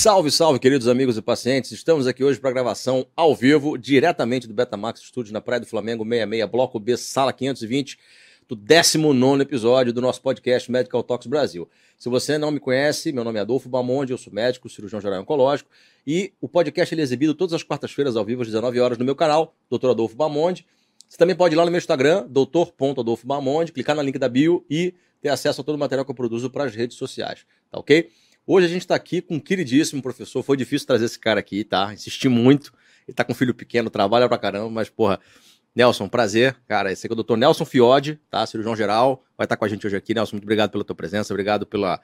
Salve, salve, queridos amigos e pacientes. Estamos aqui hoje para gravação ao vivo, diretamente do Betamax Studios na Praia do Flamengo 66, Bloco B, Sala 520, do 19 episódio do nosso podcast Medical Talks Brasil. Se você não me conhece, meu nome é Adolfo Bamonde, eu sou médico, cirurgião geral oncológico, e o podcast é exibido todas as quartas-feiras ao vivo às 19 horas no meu canal, Dr. Adolfo Bamonde. Você também pode ir lá no meu Instagram, doutor.adolfobamonde, clicar no link da bio e ter acesso a todo o material que eu produzo para as redes sociais, tá ok? Hoje a gente está aqui com um queridíssimo professor. Foi difícil trazer esse cara aqui, tá? Insisti muito. Ele tá com um filho pequeno, trabalha pra caramba, mas, porra, Nelson, prazer. Cara, esse aqui é o doutor Nelson Fiode, tá? Cirurgião geral. Vai estar tá com a gente hoje aqui. Nelson, muito obrigado pela tua presença, obrigado pela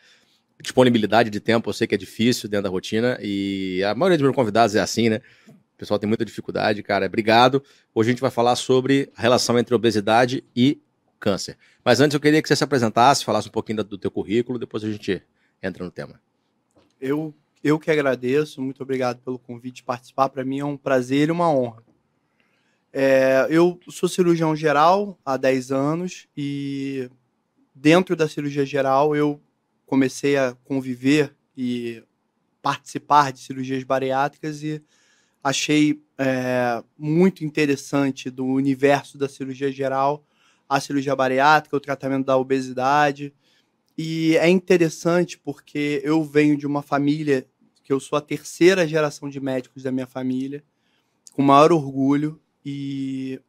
disponibilidade de tempo. Eu sei que é difícil dentro da rotina e a maioria dos meus convidados é assim, né? O pessoal tem muita dificuldade, cara. Obrigado. Hoje a gente vai falar sobre a relação entre obesidade e câncer. Mas antes eu queria que você se apresentasse, falasse um pouquinho do teu currículo, depois a gente entra no tema. Eu, eu que agradeço, muito obrigado pelo convite de participar. Para mim é um prazer e uma honra. É, eu sou cirurgião geral há 10 anos e dentro da cirurgia geral eu comecei a conviver e participar de cirurgias bariátricas e achei é, muito interessante do universo da cirurgia geral a cirurgia bariátrica, o tratamento da obesidade e é interessante porque eu venho de uma família que eu sou a terceira geração de médicos da minha família, com maior orgulho. E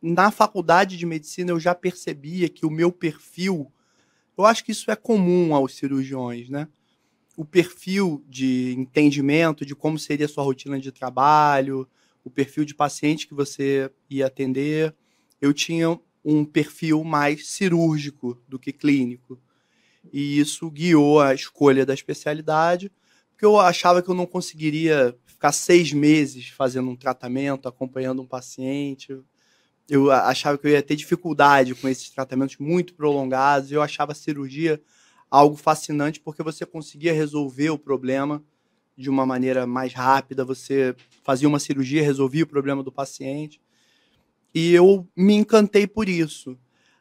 na faculdade de medicina eu já percebia que o meu perfil, eu acho que isso é comum aos cirurgiões, né? O perfil de entendimento de como seria a sua rotina de trabalho, o perfil de paciente que você ia atender. Eu tinha um perfil mais cirúrgico do que clínico e isso guiou a escolha da especialidade, porque eu achava que eu não conseguiria ficar seis meses fazendo um tratamento, acompanhando um paciente. Eu achava que eu ia ter dificuldade com esses tratamentos muito prolongados. Eu achava a cirurgia algo fascinante porque você conseguia resolver o problema de uma maneira mais rápida. Você fazia uma cirurgia, resolvia o problema do paciente. E eu me encantei por isso.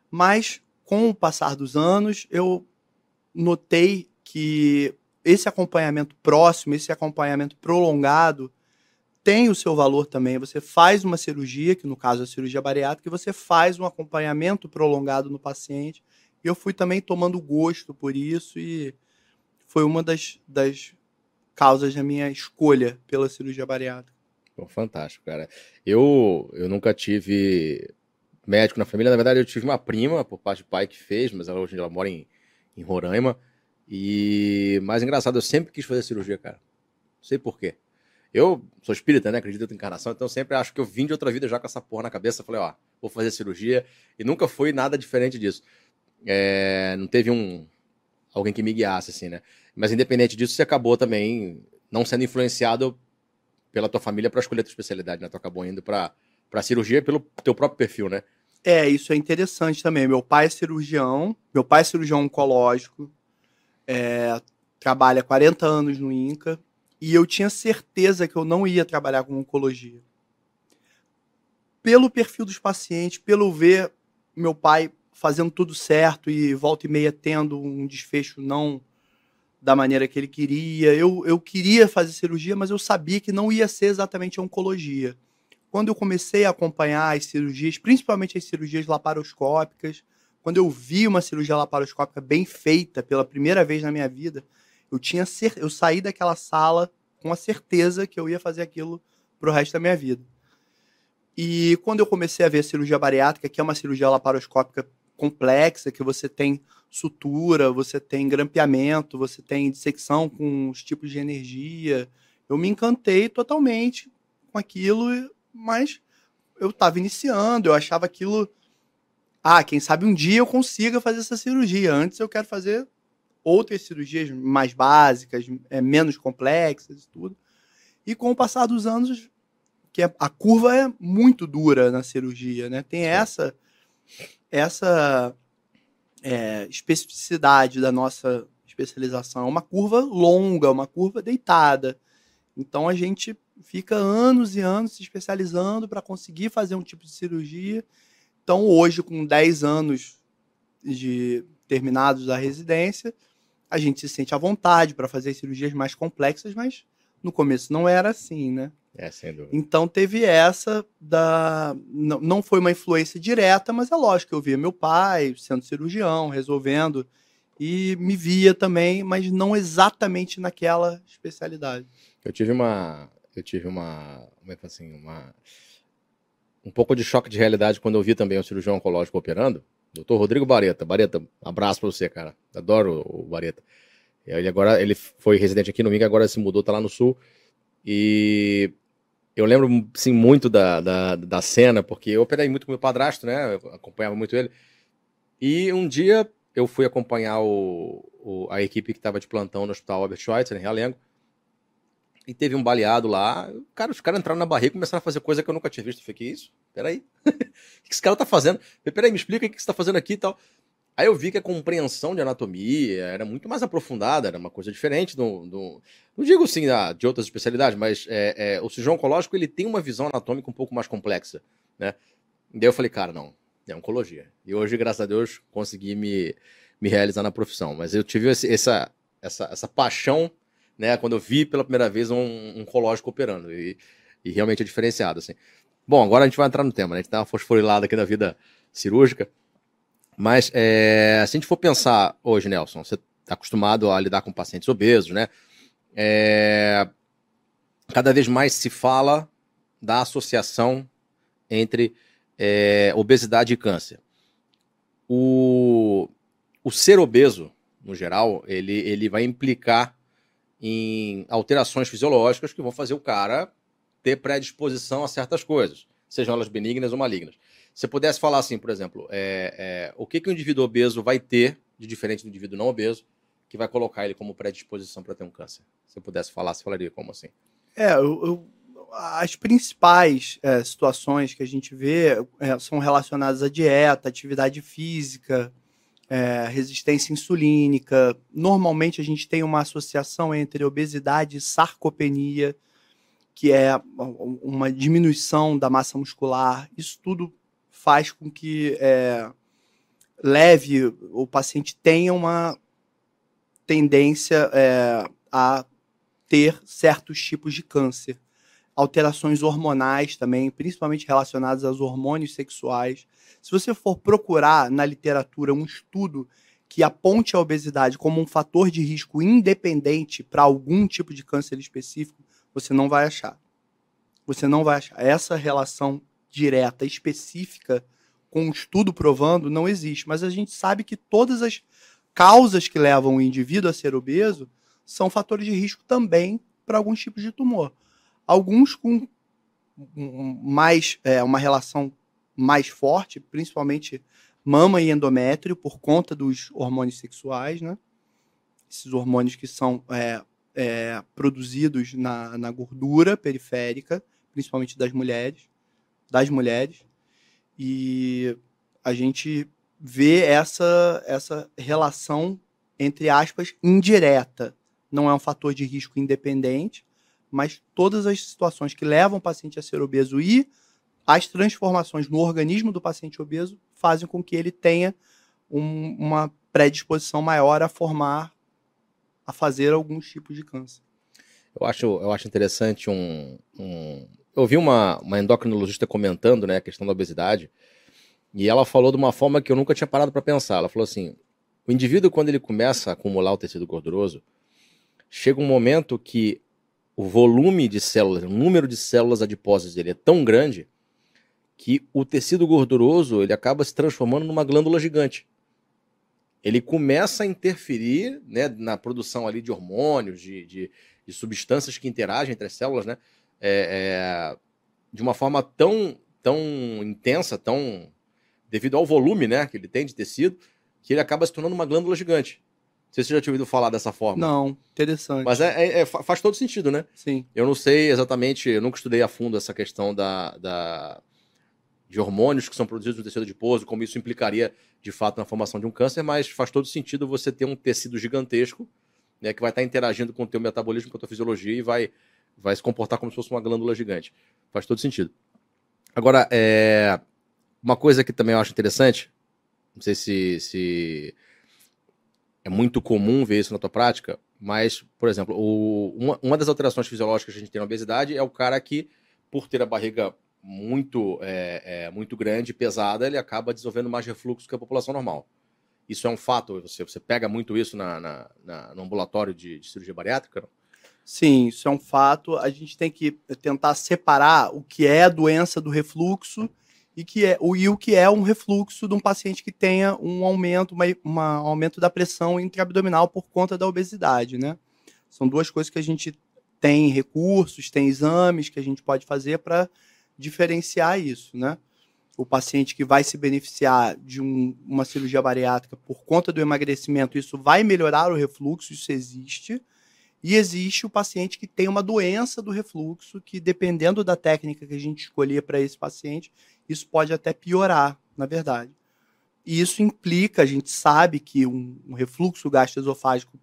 Mas com o passar dos anos, eu notei que esse acompanhamento próximo, esse acompanhamento prolongado, tem o seu valor também. Você faz uma cirurgia, que no caso é a cirurgia bariátrica, e você faz um acompanhamento prolongado no paciente. E eu fui também tomando gosto por isso e foi uma das, das causas da minha escolha pela cirurgia bariátrica. Fantástico, cara. Eu, eu nunca tive médico na família. Na verdade, eu tive uma prima por parte de pai que fez, mas ela hoje ela mora em em Roraima. E mais engraçado, eu sempre quis fazer cirurgia, cara. Não sei porquê. Eu sou espírita, né? Acredito em encarnação, então sempre acho que eu vim de outra vida já com essa porra na cabeça. Falei, ó, vou fazer cirurgia. E nunca foi nada diferente disso. É, não teve um alguém que me guiasse, assim, né? Mas independente disso, você acabou também não sendo influenciado pela tua família para escolher a tua especialidade, né? Tu acabou indo para cirurgia pelo teu próprio perfil, né? É, isso é interessante também. Meu pai é cirurgião, meu pai é cirurgião oncológico, é, trabalha 40 anos no INCA, e eu tinha certeza que eu não ia trabalhar com oncologia. Pelo perfil dos pacientes, pelo ver meu pai fazendo tudo certo e volta e meia tendo um desfecho não da maneira que ele queria. Eu, eu queria fazer cirurgia, mas eu sabia que não ia ser exatamente oncologia quando eu comecei a acompanhar as cirurgias, principalmente as cirurgias laparoscópicas, quando eu vi uma cirurgia laparoscópica bem feita pela primeira vez na minha vida, eu tinha cer eu saí daquela sala com a certeza que eu ia fazer aquilo pro resto da minha vida. E quando eu comecei a ver a cirurgia bariátrica, que é uma cirurgia laparoscópica complexa, que você tem sutura, você tem grampeamento, você tem dissecção com os tipos de energia, eu me encantei totalmente com aquilo mas eu estava iniciando, eu achava aquilo. Ah, quem sabe um dia eu consiga fazer essa cirurgia. Antes eu quero fazer outras cirurgias mais básicas, é, menos complexas e tudo. E com o passar dos anos, que a, a curva é muito dura na cirurgia, né? Tem essa essa é, especificidade da nossa especialização, é uma curva longa, uma curva deitada. Então a gente fica anos e anos se especializando para conseguir fazer um tipo de cirurgia. Então, hoje, com 10 anos de terminados da residência, a gente se sente à vontade para fazer cirurgias mais complexas, mas No começo não era assim, né? É, sem dúvida. Então teve essa da. Não, não foi uma influência direta, mas é lógico que eu via meu pai sendo cirurgião, resolvendo, e me via também, mas não exatamente naquela especialidade. Eu tive uma. Eu tive uma. Como é que assim? Uma. Um pouco de choque de realidade quando eu vi também um cirurgião oncológico operando. Doutor Rodrigo Bareta. Bareta, abraço pra você, cara. Adoro o Bareta. Ele agora ele foi residente aqui no Minga, agora se mudou, tá lá no sul. E eu lembro sim muito da, da, da cena, porque eu operei muito com meu padrasto, né? Eu acompanhava muito ele. E um dia eu fui acompanhar o, o a equipe que estava de plantão no Hospital Albert Schweitzer, em Realengo. E teve um baleado lá. Cara, os caras entraram na barriga e começaram a fazer coisa que eu nunca tinha visto. Eu falei, que isso? Peraí. o que esse cara tá fazendo? Peraí, me explica o que você tá fazendo aqui e tal. Aí eu vi que a compreensão de anatomia era muito mais aprofundada, era uma coisa diferente do. do não digo assim ah, de outras especialidades, mas é, é, o cirurgião oncológico ele tem uma visão anatômica um pouco mais complexa, né? Daí eu falei, cara, não, é oncologia. E hoje, graças a Deus, consegui me, me realizar na profissão. Mas eu tive esse, essa, essa, essa paixão, né, quando eu vi pela primeira vez um, um operando. E, e realmente é diferenciado, assim. Bom, agora a gente vai entrar no tema, né? A gente tá uma fosforilada aqui na vida cirúrgica. Mas é, se a gente for pensar hoje, Nelson, você está acostumado a lidar com pacientes obesos, né? É, cada vez mais se fala da associação entre é, obesidade e câncer. O, o ser obeso, no geral, ele, ele vai implicar em alterações fisiológicas que vão fazer o cara ter predisposição a certas coisas, sejam elas benignas ou malignas. Se pudesse falar assim, por exemplo, é, é, o que, que o indivíduo obeso vai ter de diferente do indivíduo não obeso que vai colocar ele como predisposição para ter um câncer? Se eu pudesse falar, você falaria como assim? É, eu, eu, as principais é, situações que a gente vê é, são relacionadas à dieta, atividade física, é, resistência insulínica. Normalmente a gente tem uma associação entre obesidade e sarcopenia, que é uma diminuição da massa muscular. Isso tudo faz com que é, leve o paciente tenha uma tendência é, a ter certos tipos de câncer. Alterações hormonais também, principalmente relacionadas aos hormônios sexuais. Se você for procurar na literatura um estudo que aponte a obesidade como um fator de risco independente para algum tipo de câncer específico, você não vai achar. Você não vai achar. Essa relação direta, específica, com um estudo provando, não existe. Mas a gente sabe que todas as causas que levam o indivíduo a ser obeso são fatores de risco também para alguns tipos de tumor. Alguns com mais é, uma relação mais forte, principalmente mama e endométrio, por conta dos hormônios sexuais, né? Esses hormônios que são é, é, produzidos na, na gordura periférica, principalmente das mulheres das mulheres. E a gente vê essa, essa relação, entre aspas, indireta. Não é um fator de risco independente, mas todas as situações que levam o paciente a ser obeso e as transformações no organismo do paciente obeso fazem com que ele tenha um, uma predisposição maior a formar, a fazer alguns tipos de câncer. Eu acho, eu acho interessante um, um, eu vi uma, uma endocrinologista comentando né, a questão da obesidade, e ela falou de uma forma que eu nunca tinha parado para pensar. Ela falou assim: o indivíduo, quando ele começa a acumular o tecido gorduroso, chega um momento que o volume de células, o número de células adiposas dele é tão grande que o tecido gorduroso ele acaba se transformando numa glândula gigante. Ele começa a interferir né, na produção ali de hormônios, de, de, de substâncias que interagem entre as células, né? é, é, de uma forma tão, tão intensa, tão devido ao volume né, que ele tem de tecido, que ele acaba se tornando uma glândula gigante. Não sei se você já tinha ouvido falar dessa forma. Não, interessante. Mas é, é, é, faz todo sentido, né? Sim. Eu não sei exatamente, eu nunca estudei a fundo essa questão da, da, de hormônios que são produzidos no tecido adiposo, como isso implicaria de fato na formação de um câncer, mas faz todo sentido você ter um tecido gigantesco, né, que vai estar interagindo com o teu metabolismo, com a tua fisiologia e vai vai se comportar como se fosse uma glândula gigante. Faz todo sentido. Agora, é, uma coisa que também eu acho interessante, não sei se, se é muito comum ver isso na tua prática, Mas, por exemplo, o, uma, uma, das alterações fisiológicas que a gente tem na obesidade é o cara que, por ter a barriga muito, é, é, muito grande, pesada, ele acaba desenvolvendo mais refluxo que a população normal. Isso é um fato? Você, você pega muito isso na, na, na no ambulatório de, de cirurgia bariátrica? Não? Sim, isso é um fato. A gente tem que tentar separar o que é a doença do refluxo e, que é, o, e o que é um refluxo de um paciente que tenha um aumento, uma, uma aumento da pressão intraabdominal por conta da obesidade, né? São duas coisas que a gente tem recursos, tem exames que a gente pode fazer para diferenciar isso, né? O paciente que vai se beneficiar de um, uma cirurgia bariátrica por conta do emagrecimento, isso vai melhorar o refluxo, isso existe. E existe o paciente que tem uma doença do refluxo, que dependendo da técnica que a gente escolher para esse paciente, isso pode até piorar, na verdade. E isso implica, a gente sabe que um, um refluxo gastroesofágico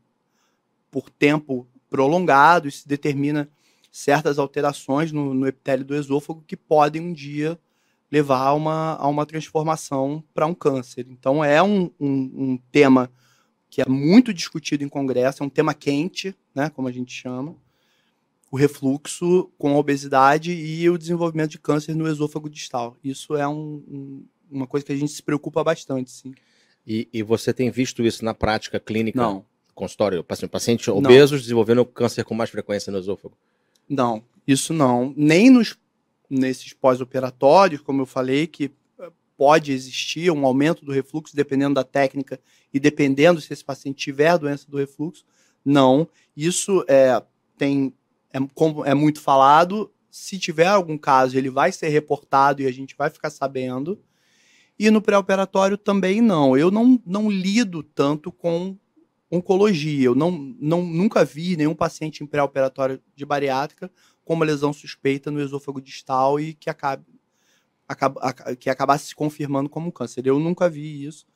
por tempo prolongado, isso determina certas alterações no, no epitélio do esôfago que podem um dia levar a uma, a uma transformação para um câncer. Então é um, um, um, tema que é muito discutido em congresso, é um tema quente, né, como a gente chama, o refluxo com a obesidade e o desenvolvimento de câncer no esôfago distal. Isso é um, um, uma coisa que a gente se preocupa bastante, sim. E, e você tem visto isso na prática clínica? Não. Consultório? Pacientes obesos não. desenvolvendo câncer com mais frequência no esôfago? Não, isso não. Nem nos, nesses pós-operatórios, como eu falei, que eh, pode existir um aumento do refluxo dependendo da técnica e dependendo se esse paciente tiver doença do refluxo. Não. Isso é, tem é, como é muito falado, se tiver algum caso, ele vai ser reportado e a gente vai ficar sabendo. E no pré-operatório também não. Eu não, não lido tanto com oncologia. Eu não, não, nunca vi nenhum paciente em pré-operatório de bariátrica com uma lesão suspeita no esôfago distal e que acabe, acaba, que acabasse se confirmando como câncer. Eu nunca vi isso.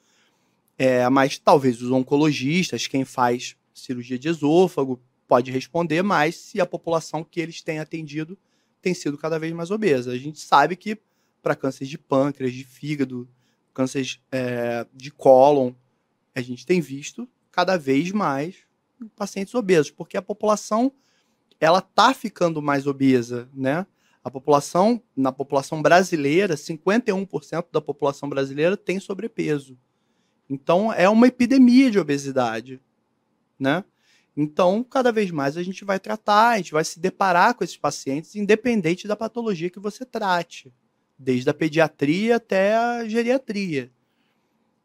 É, mas talvez os oncologistas, quem faz cirurgia de esôfago, pode responder, mas se a população que eles têm atendido tem sido cada vez mais obesa. A gente sabe que para cânceres de pâncreas, de fígado, cânceres é, de cólon, a gente tem visto cada vez mais pacientes obesos, porque a população ela tá ficando mais obesa, né? A população, na população brasileira, 51% da população brasileira tem sobrepeso. Então é uma epidemia de obesidade, né? Então, cada vez mais a gente vai tratar, a gente vai se deparar com esses pacientes, independente da patologia que você trate, desde a pediatria até a geriatria.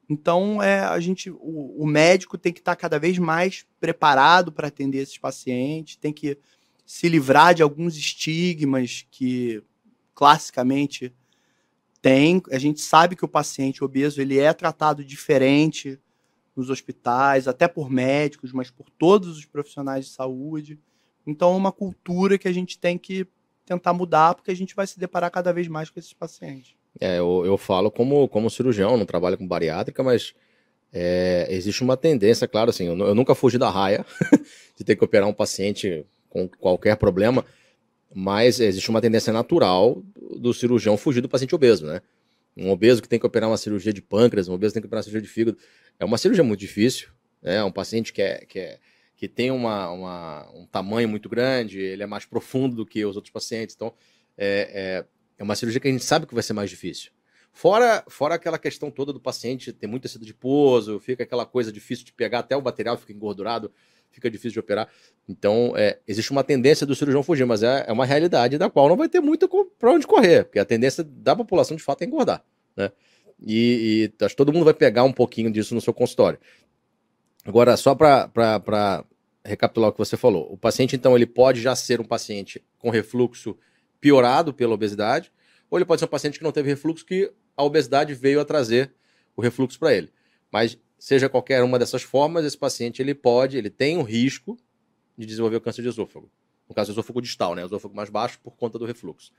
Então, é, a gente, o, o médico tem que estar cada vez mais preparado para atender esses pacientes, tem que se livrar de alguns estigmas que classicamente tem. A gente sabe que o paciente obeso ele é tratado diferente nos hospitais, até por médicos, mas por todos os profissionais de saúde. Então, é uma cultura que a gente tem que tentar mudar, porque a gente vai se deparar cada vez mais com esses pacientes. É, eu, eu falo como, como cirurgião, não trabalho com bariátrica, mas é, existe uma tendência, claro, assim, eu, eu nunca fugi da raia de ter que operar um paciente com qualquer problema, mas existe uma tendência natural do cirurgião fugir do paciente obeso, né? Um obeso que tem que operar uma cirurgia de pâncreas, um obeso que tem que operar uma cirurgia de fígado. É uma cirurgia muito difícil, né? Um paciente que, é, que, é, que tem uma, uma, um tamanho muito grande, ele é mais profundo do que os outros pacientes. Então, é, é, é uma cirurgia que a gente sabe que vai ser mais difícil. Fora, fora aquela questão toda do paciente ter muito tecido de pouso, fica aquela coisa difícil de pegar, até o material fica engordurado, fica difícil de operar. Então, é, existe uma tendência do cirurgião fugir, mas é, é uma realidade da qual não vai ter muito para onde correr, porque a tendência da população de fato é engordar. Né? E, e acho que todo mundo vai pegar um pouquinho disso no seu consultório. Agora, só para recapitular o que você falou, o paciente, então, ele pode já ser um paciente com refluxo piorado pela obesidade, ou ele pode ser um paciente que não teve refluxo, que a obesidade veio a trazer o refluxo para ele. Mas seja qualquer uma dessas formas, esse paciente ele pode, ele tem um risco de desenvolver o câncer de esôfago. No caso, esôfago distal, né? Esôfago mais baixo por conta do refluxo.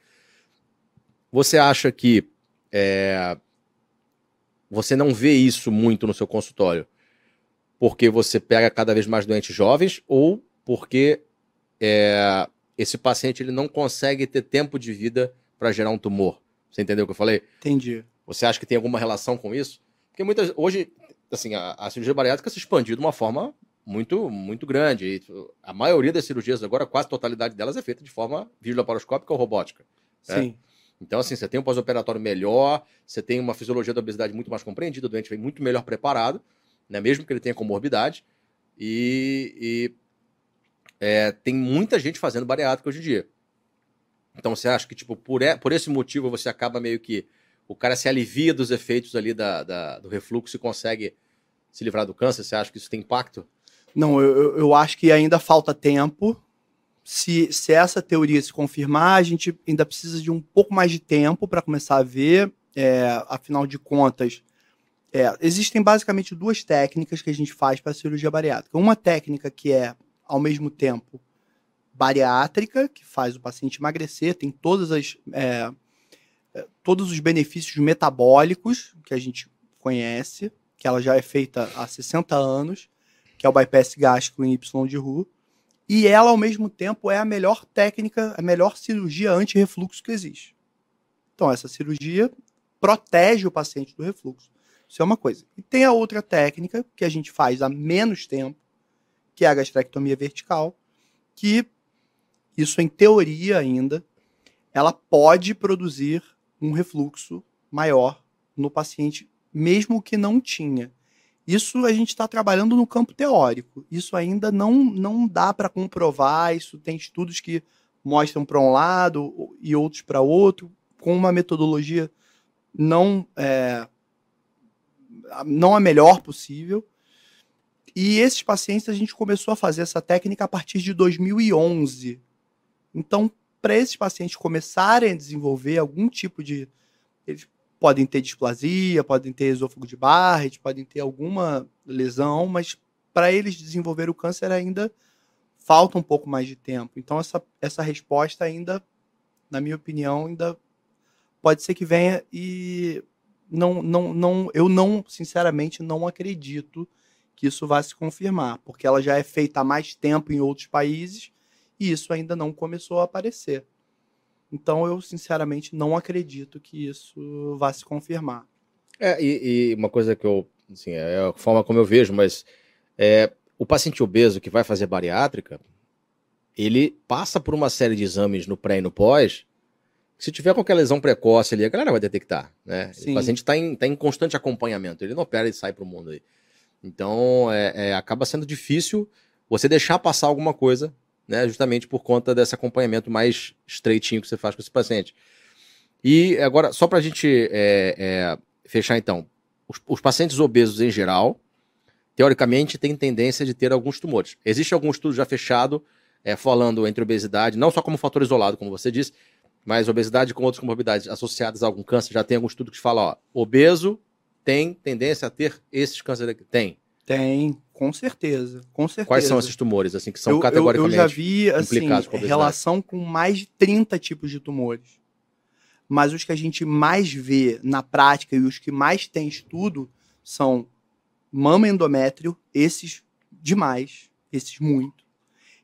Você acha que é, você não vê isso muito no seu consultório porque você pega cada vez mais doentes jovens ou porque é, esse paciente ele não consegue ter tempo de vida para gerar um tumor? Você entendeu o que eu falei? Entendi. Você acha que tem alguma relação com isso? Porque muitas hoje, assim, a, a cirurgia bariátrica se expandiu de uma forma muito, muito grande. E a maioria das cirurgias agora, quase a totalidade delas é feita de forma videolaparoscópica ou robótica. Né? Sim. Então, assim, você tem um pós-operatório melhor, você tem uma fisiologia da obesidade muito mais compreendida, o doente vem muito melhor preparado, né, mesmo que ele tenha comorbidade. E, e é, tem muita gente fazendo bariátrica hoje em dia. Então, você acha que, tipo, por, é, por esse motivo, você acaba meio que. O cara se alivia dos efeitos ali da, da do refluxo e consegue se livrar do câncer? Você acha que isso tem impacto? Não, eu, eu acho que ainda falta tempo se, se essa teoria se confirmar, a gente ainda precisa de um pouco mais de tempo para começar a ver. É, afinal de contas, é, existem basicamente duas técnicas que a gente faz para cirurgia bariátrica. Uma técnica que é, ao mesmo tempo, bariátrica, que faz o paciente emagrecer, tem todas as, é todos os benefícios metabólicos que a gente conhece, que ela já é feita há 60 anos, que é o bypass gástrico em Y de Roux. E ela, ao mesmo tempo, é a melhor técnica, a melhor cirurgia anti-refluxo que existe. Então, essa cirurgia protege o paciente do refluxo. Isso é uma coisa. E tem a outra técnica que a gente faz há menos tempo, que é a gastrectomia vertical, que isso em teoria ainda, ela pode produzir um refluxo maior no paciente, mesmo que não tinha. Isso a gente está trabalhando no campo teórico. Isso ainda não, não dá para comprovar. Isso tem estudos que mostram para um lado e outros para outro, com uma metodologia não é, não a melhor possível. E esses pacientes a gente começou a fazer essa técnica a partir de 2011. Então, para esses pacientes começarem a desenvolver algum tipo de. Eles podem ter displasia, podem ter esôfago de Barrett, podem ter alguma lesão, mas para eles desenvolver o câncer ainda falta um pouco mais de tempo. Então essa, essa resposta ainda, na minha opinião, ainda pode ser que venha e não, não, não, eu não, sinceramente, não acredito que isso vá se confirmar, porque ela já é feita há mais tempo em outros países e isso ainda não começou a aparecer. Então eu, sinceramente, não acredito que isso vá se confirmar. É, e, e uma coisa que eu, assim, é a forma como eu vejo, mas é, o paciente obeso que vai fazer bariátrica, ele passa por uma série de exames no pré e no pós, se tiver qualquer lesão precoce ali, a galera vai detectar, né? Sim. O paciente está em, tá em constante acompanhamento, ele não opera e sai para o mundo aí. Então, é, é, acaba sendo difícil você deixar passar alguma coisa né, justamente por conta desse acompanhamento mais estreitinho que você faz com esse paciente. E agora, só para a gente é, é, fechar então, os, os, pacientes obesos em geral, teoricamente, têm tendência de ter alguns tumores. Existe algum estudo já fechado é, falando entre obesidade, não só como fator isolado, como você disse, mas obesidade com outras comorbidades associadas a algum câncer, já tem algum estudo que fala, ó, obeso tem tendência a ter esses cânceres aqui? Tem. Tem, com certeza, com certeza. Quais são esses tumores, assim, que são eu, categoricamente eu, já vi, assim, com relação com mais de 30 tipos de tumores. Mas os que a gente mais vê na prática e os que mais tem estudo são mama endométrio, esses demais, esses muito.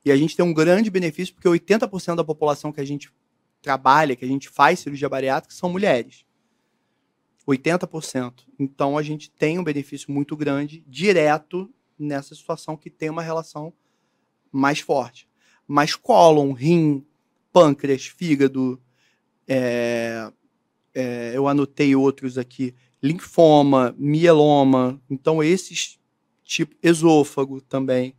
E a gente tem um grande benefício porque 80% da população que a gente trabalha, que a gente faz cirurgia bariátrica, são mulheres. 80%. Então a gente tem um benefício muito grande direto nessa situação que tem uma relação mais forte. Mas cólon, rim, pâncreas, fígado, é, é, eu anotei outros aqui, linfoma, mieloma, então esses tipo esôfago também.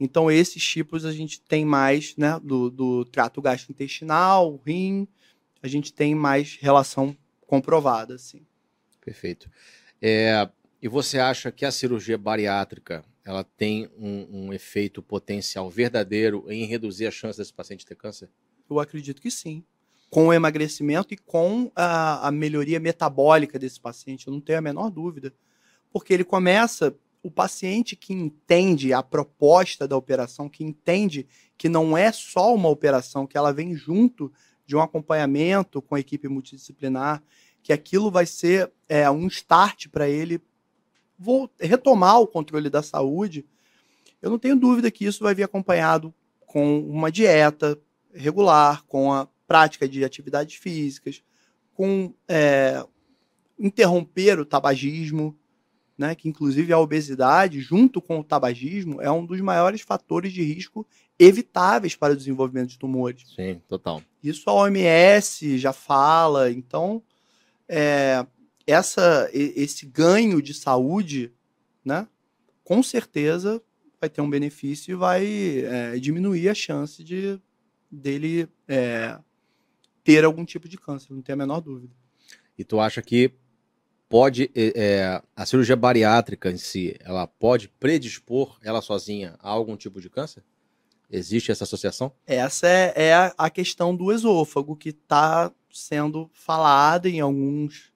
Então esses tipos a gente tem mais, né, do, do trato gastrointestinal, rim, a gente tem mais relação comprovada, assim. Perfeito. É, e você acha que a cirurgia bariátrica ela tem um, um, efeito potencial verdadeiro em reduzir a chance desse paciente ter câncer? Eu acredito que sim. Com o emagrecimento e com a, a melhoria metabólica desse paciente, eu não tenho a menor dúvida. Porque ele começa, o paciente que entende a proposta da operação, que entende que não é só uma operação, que ela vem junto de um acompanhamento com a equipe multidisciplinar, que aquilo vai ser é, um start para ele retomar o controle da saúde, eu não tenho dúvida que isso vai vir acompanhado com uma dieta regular, com a prática de atividades físicas, com é, interromper o tabagismo, né, que inclusive a obesidade, junto com o tabagismo, é um dos maiores fatores de risco evitáveis para o desenvolvimento de tumores. Sim, total. Isso a OMS já fala. Então, é, essa, esse ganho de saúde, né, com certeza vai ter um benefício e vai é, diminuir a chance de dele é, ter algum tipo de câncer, não tem a menor dúvida. E tu acha que pode é, a cirurgia bariátrica em si, ela pode predispor ela sozinha a algum tipo de câncer? Existe essa associação? Essa é, é a questão do esôfago que está sendo falada em alguns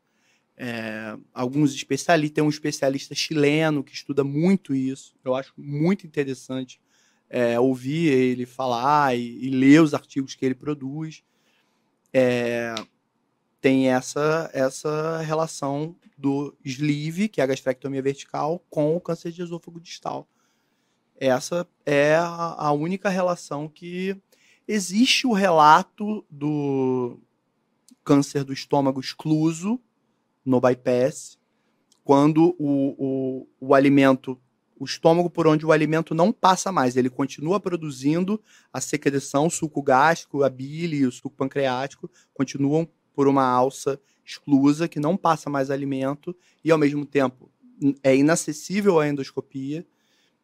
é, alguns especialistas. Tem um especialista chileno que estuda muito isso. Eu acho muito interessante é, ouvir ele falar e, e, ler os artigos que ele produz. É, tem essa, essa relação do sleeve, que é a gastrectomia vertical, com o câncer de esôfago distal. Essa é a, a única relação que existe o relato do câncer do estômago excluso no bypass, quando o, o, o alimento, o estômago por onde o alimento não passa mais, ele continua produzindo a secreção, o suco gástrico, a bile, o suco pancreático, continuam por uma alça exclusa que não passa mais alimento e ao mesmo tempo é inacessível à endoscopia.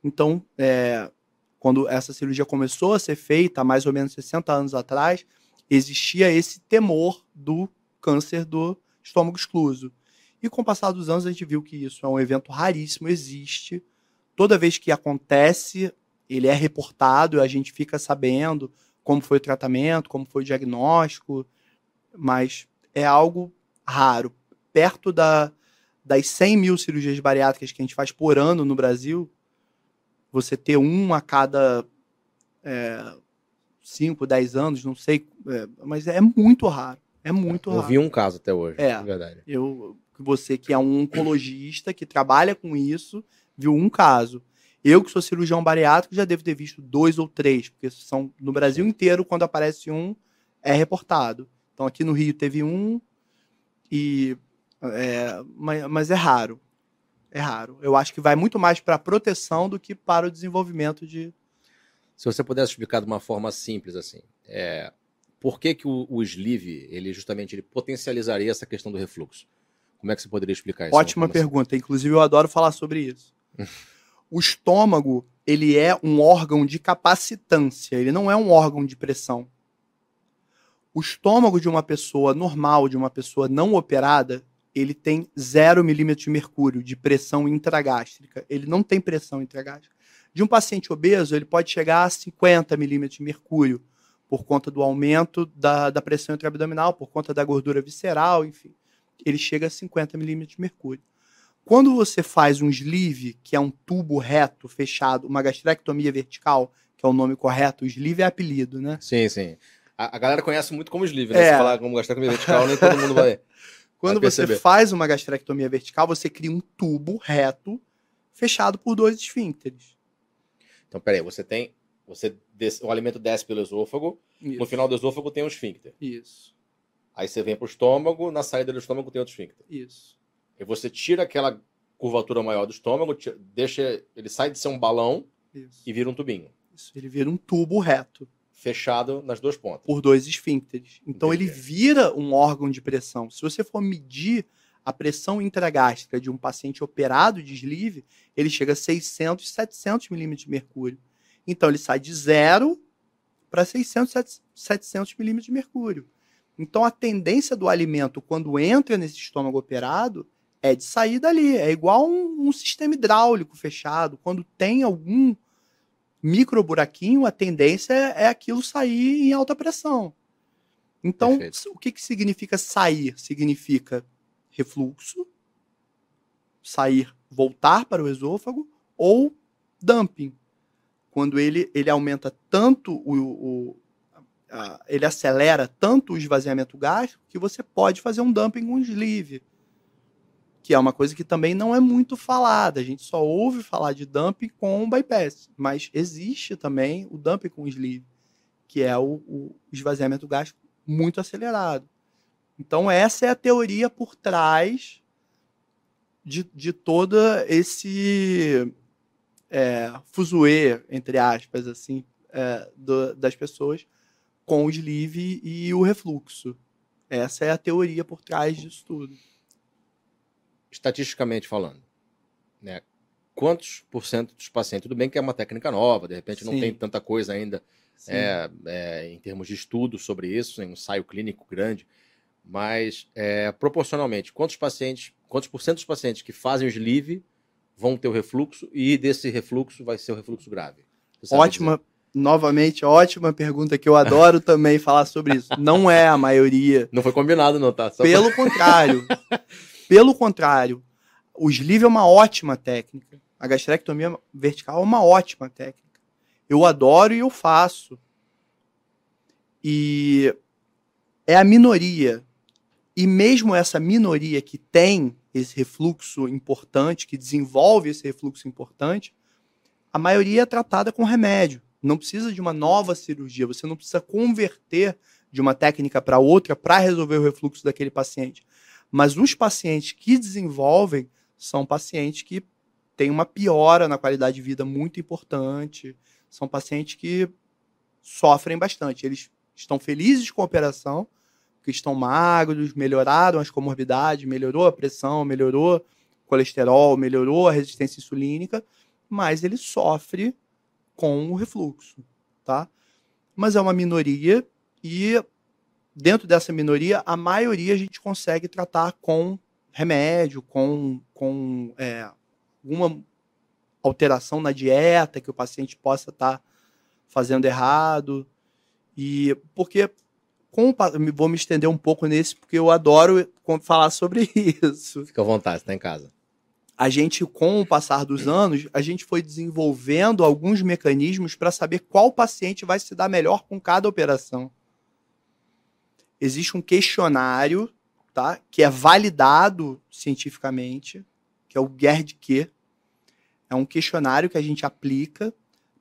Então, é, quando essa cirurgia começou a ser feita, há mais ou menos 60 anos atrás, existia esse temor do câncer do estômago excluso. E com o passar dos anos, a gente viu que isso é um evento raríssimo, existe. Toda vez que acontece, ele é reportado, a gente fica sabendo como foi o tratamento, como foi o diagnóstico, mas é algo raro. Perto da, das 100 mil cirurgias bariátricas que a gente faz por ano no Brasil, você ter um a cada é, 5, 10 anos, não sei, é, mas é muito raro. É muito raro. Eu vi um caso até hoje, é, é verdade. Eu, você que é um oncologista que trabalha com isso, viu um caso. Eu, que sou cirurgião bariátrico, já devo ter visto dois ou três, porque são no Brasil inteiro, quando aparece um, é reportado. Então aqui no Rio teve um, e é, mas, mas é raro é raro. Eu acho que vai muito mais para a proteção do que para o desenvolvimento de. Se você pudesse explicar de uma forma simples assim, é, por que, que o, o sleeve, ele justamente ele potencializaria essa questão do refluxo? Como é que você poderia explicar isso? Ótima pergunta. Inclusive, eu adoro falar sobre isso. o estômago, ele é um órgão de capacitância, ele não é um órgão de pressão. O estômago de uma pessoa normal, de uma pessoa não operada, ele tem 0 milímetro de mercúrio de pressão intragástrica. Ele não tem pressão intragástrica. De um paciente obeso, ele pode chegar a 50 milímetros de mercúrio, por conta do aumento da, da pressão intraabdominal, por conta da gordura visceral, enfim. Ele chega a 50 milímetros de mercúrio. Quando você faz um sleeve, que é um tubo reto, fechado, uma gastrectomia vertical, que é o nome correto, o sleeve é apelido, né? Sim, sim. A, a galera conhece muito como sleeve, né? É. Se falar como gastrectomia vertical, nem todo mundo vai. Quando você faz uma gastrectomia vertical, você cria um tubo reto fechado por dois esfíncteres. Então, peraí, você tem. Você desce, o alimento desce pelo esôfago, Isso. no final do esôfago tem um esfíncter. Isso. Aí você vem para o estômago, na saída do estômago tem outro esfíncter. Isso. E você tira aquela curvatura maior do estômago, deixa ele sai de ser um balão Isso. e vira um tubinho. Isso, ele vira um tubo reto fechado nas duas pontas. Por dois esfíncteres. Então Entendi. ele vira um órgão de pressão. Se você for medir a pressão intragástrica de um paciente operado de sleeve, ele chega a 600, 700 milímetros de mercúrio. Então ele sai de zero para 600, 700 milímetros de mercúrio. Então a tendência do alimento quando entra nesse estômago operado é de sair dali. É igual um, um sistema hidráulico fechado. Quando tem algum micro buraquinho, a tendência é, é aquilo sair em alta pressão. Então, Perfeito. o que, que significa sair? Significa refluxo, sair, voltar para o esôfago, ou dumping. Quando ele, ele aumenta tanto o, o a, ele acelera tanto o esvaziamento gástrico que você pode fazer um dumping com sleeve que é uma coisa que também não é muito falada. A gente só ouve falar de dumping com bypass, mas existe também o dumping com sleeve, que é o, o esvaziamento gástrico muito acelerado. Então essa é a teoria por trás de, de toda esse é, fuzuê, entre aspas, assim, é, do, das pessoas com o sleeve e o refluxo. Essa é a teoria por trás disso tudo. Estatisticamente falando, né? Quantos por cento dos pacientes? Tudo bem que é uma técnica nova, de repente não Sim. tem tanta coisa ainda é, é, em termos de estudo sobre isso, em um ensaio clínico grande, mas é, proporcionalmente, quantos pacientes, quantos por cento dos pacientes que fazem o sleeve vão ter o refluxo e desse refluxo vai ser o refluxo grave? Ótima, novamente, ótima pergunta que eu adoro também falar sobre isso. Não é a maioria. dizer? Não foi combinado, não, tá? Só pra- Pelo contrário. Pelo contrário. O sleeve é uma ótima técnica. A gastrectomia vertical é uma ótima técnica. Eu adoro e eu faço. E é a minoria. E mesmo essa minoria que tem esse refluxo importante, que desenvolve esse refluxo importante, a maioria é tratada com remédio. Não precisa de uma nova cirurgia, você não precisa converter de uma técnica para outra para resolver o refluxo daquele paciente. Mas os pacientes que desenvolvem são pacientes que têm uma piora na qualidade de vida muito importante, são pacientes que sofrem bastante. Eles estão felizes com a operação, porque estão magros, melhoraram as comorbidades, melhorou a pressão, melhorou o colesterol, melhorou a resistência insulínica, mas ele sofre com o refluxo, tá? Mas é uma minoria e dentro dessa minoria, a maioria a gente consegue tratar com remédio, com, com é, alguma alteração na dieta que o paciente possa estar fazendo errado. E porque com vou me estender um pouco nesse, porque eu adoro falar sobre isso. Fica à vontade, está em casa. A gente, com o passar dos anos, a gente foi desenvolvendo alguns mecanismos para saber qual paciente vai se dar melhor com cada operação. Existe um questionário, tá? Que é validado cientificamente, que é o GERD-Q. É um questionário que a gente aplica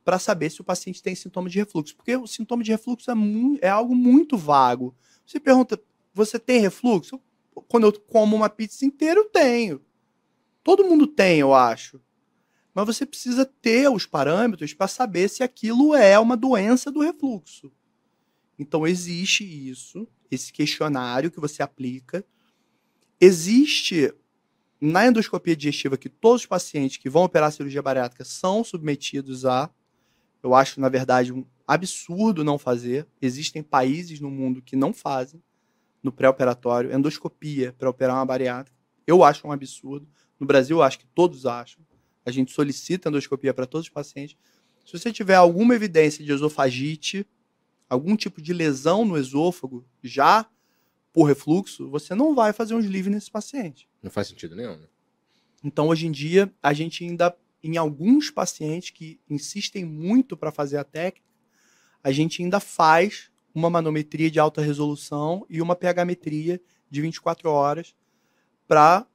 para saber se o paciente tem sintoma de refluxo. Porque o sintoma de refluxo é, é algo muito vago. Você pergunta, você tem refluxo? Quando eu como uma pizza inteira, eu tenho. Todo mundo tem, eu acho. Mas você precisa ter os parâmetros para saber se aquilo é uma doença do refluxo. Então existe isso, esse questionário que você aplica. Existe na endoscopia digestiva que todos os pacientes que vão operar cirurgia bariátrica são submetidos a. Eu acho, na verdade, um absurdo não fazer. Existem países no mundo que não fazem no pré-operatório endoscopia para operar uma bariátrica. Eu acho um absurdo. No Brasil, eu acho que todos acham. A gente solicita endoscopia para todos os pacientes. Se você tiver alguma evidência de esofagite, algum tipo de lesão no esôfago, já por refluxo, você não vai fazer um sleeve nesse paciente. Não faz sentido nenhum. Né? Então, hoje em dia, a gente ainda, em alguns pacientes que insistem muito para fazer a técnica, a gente ainda faz uma manometria de alta resolução e uma pHmetria de 24 horas para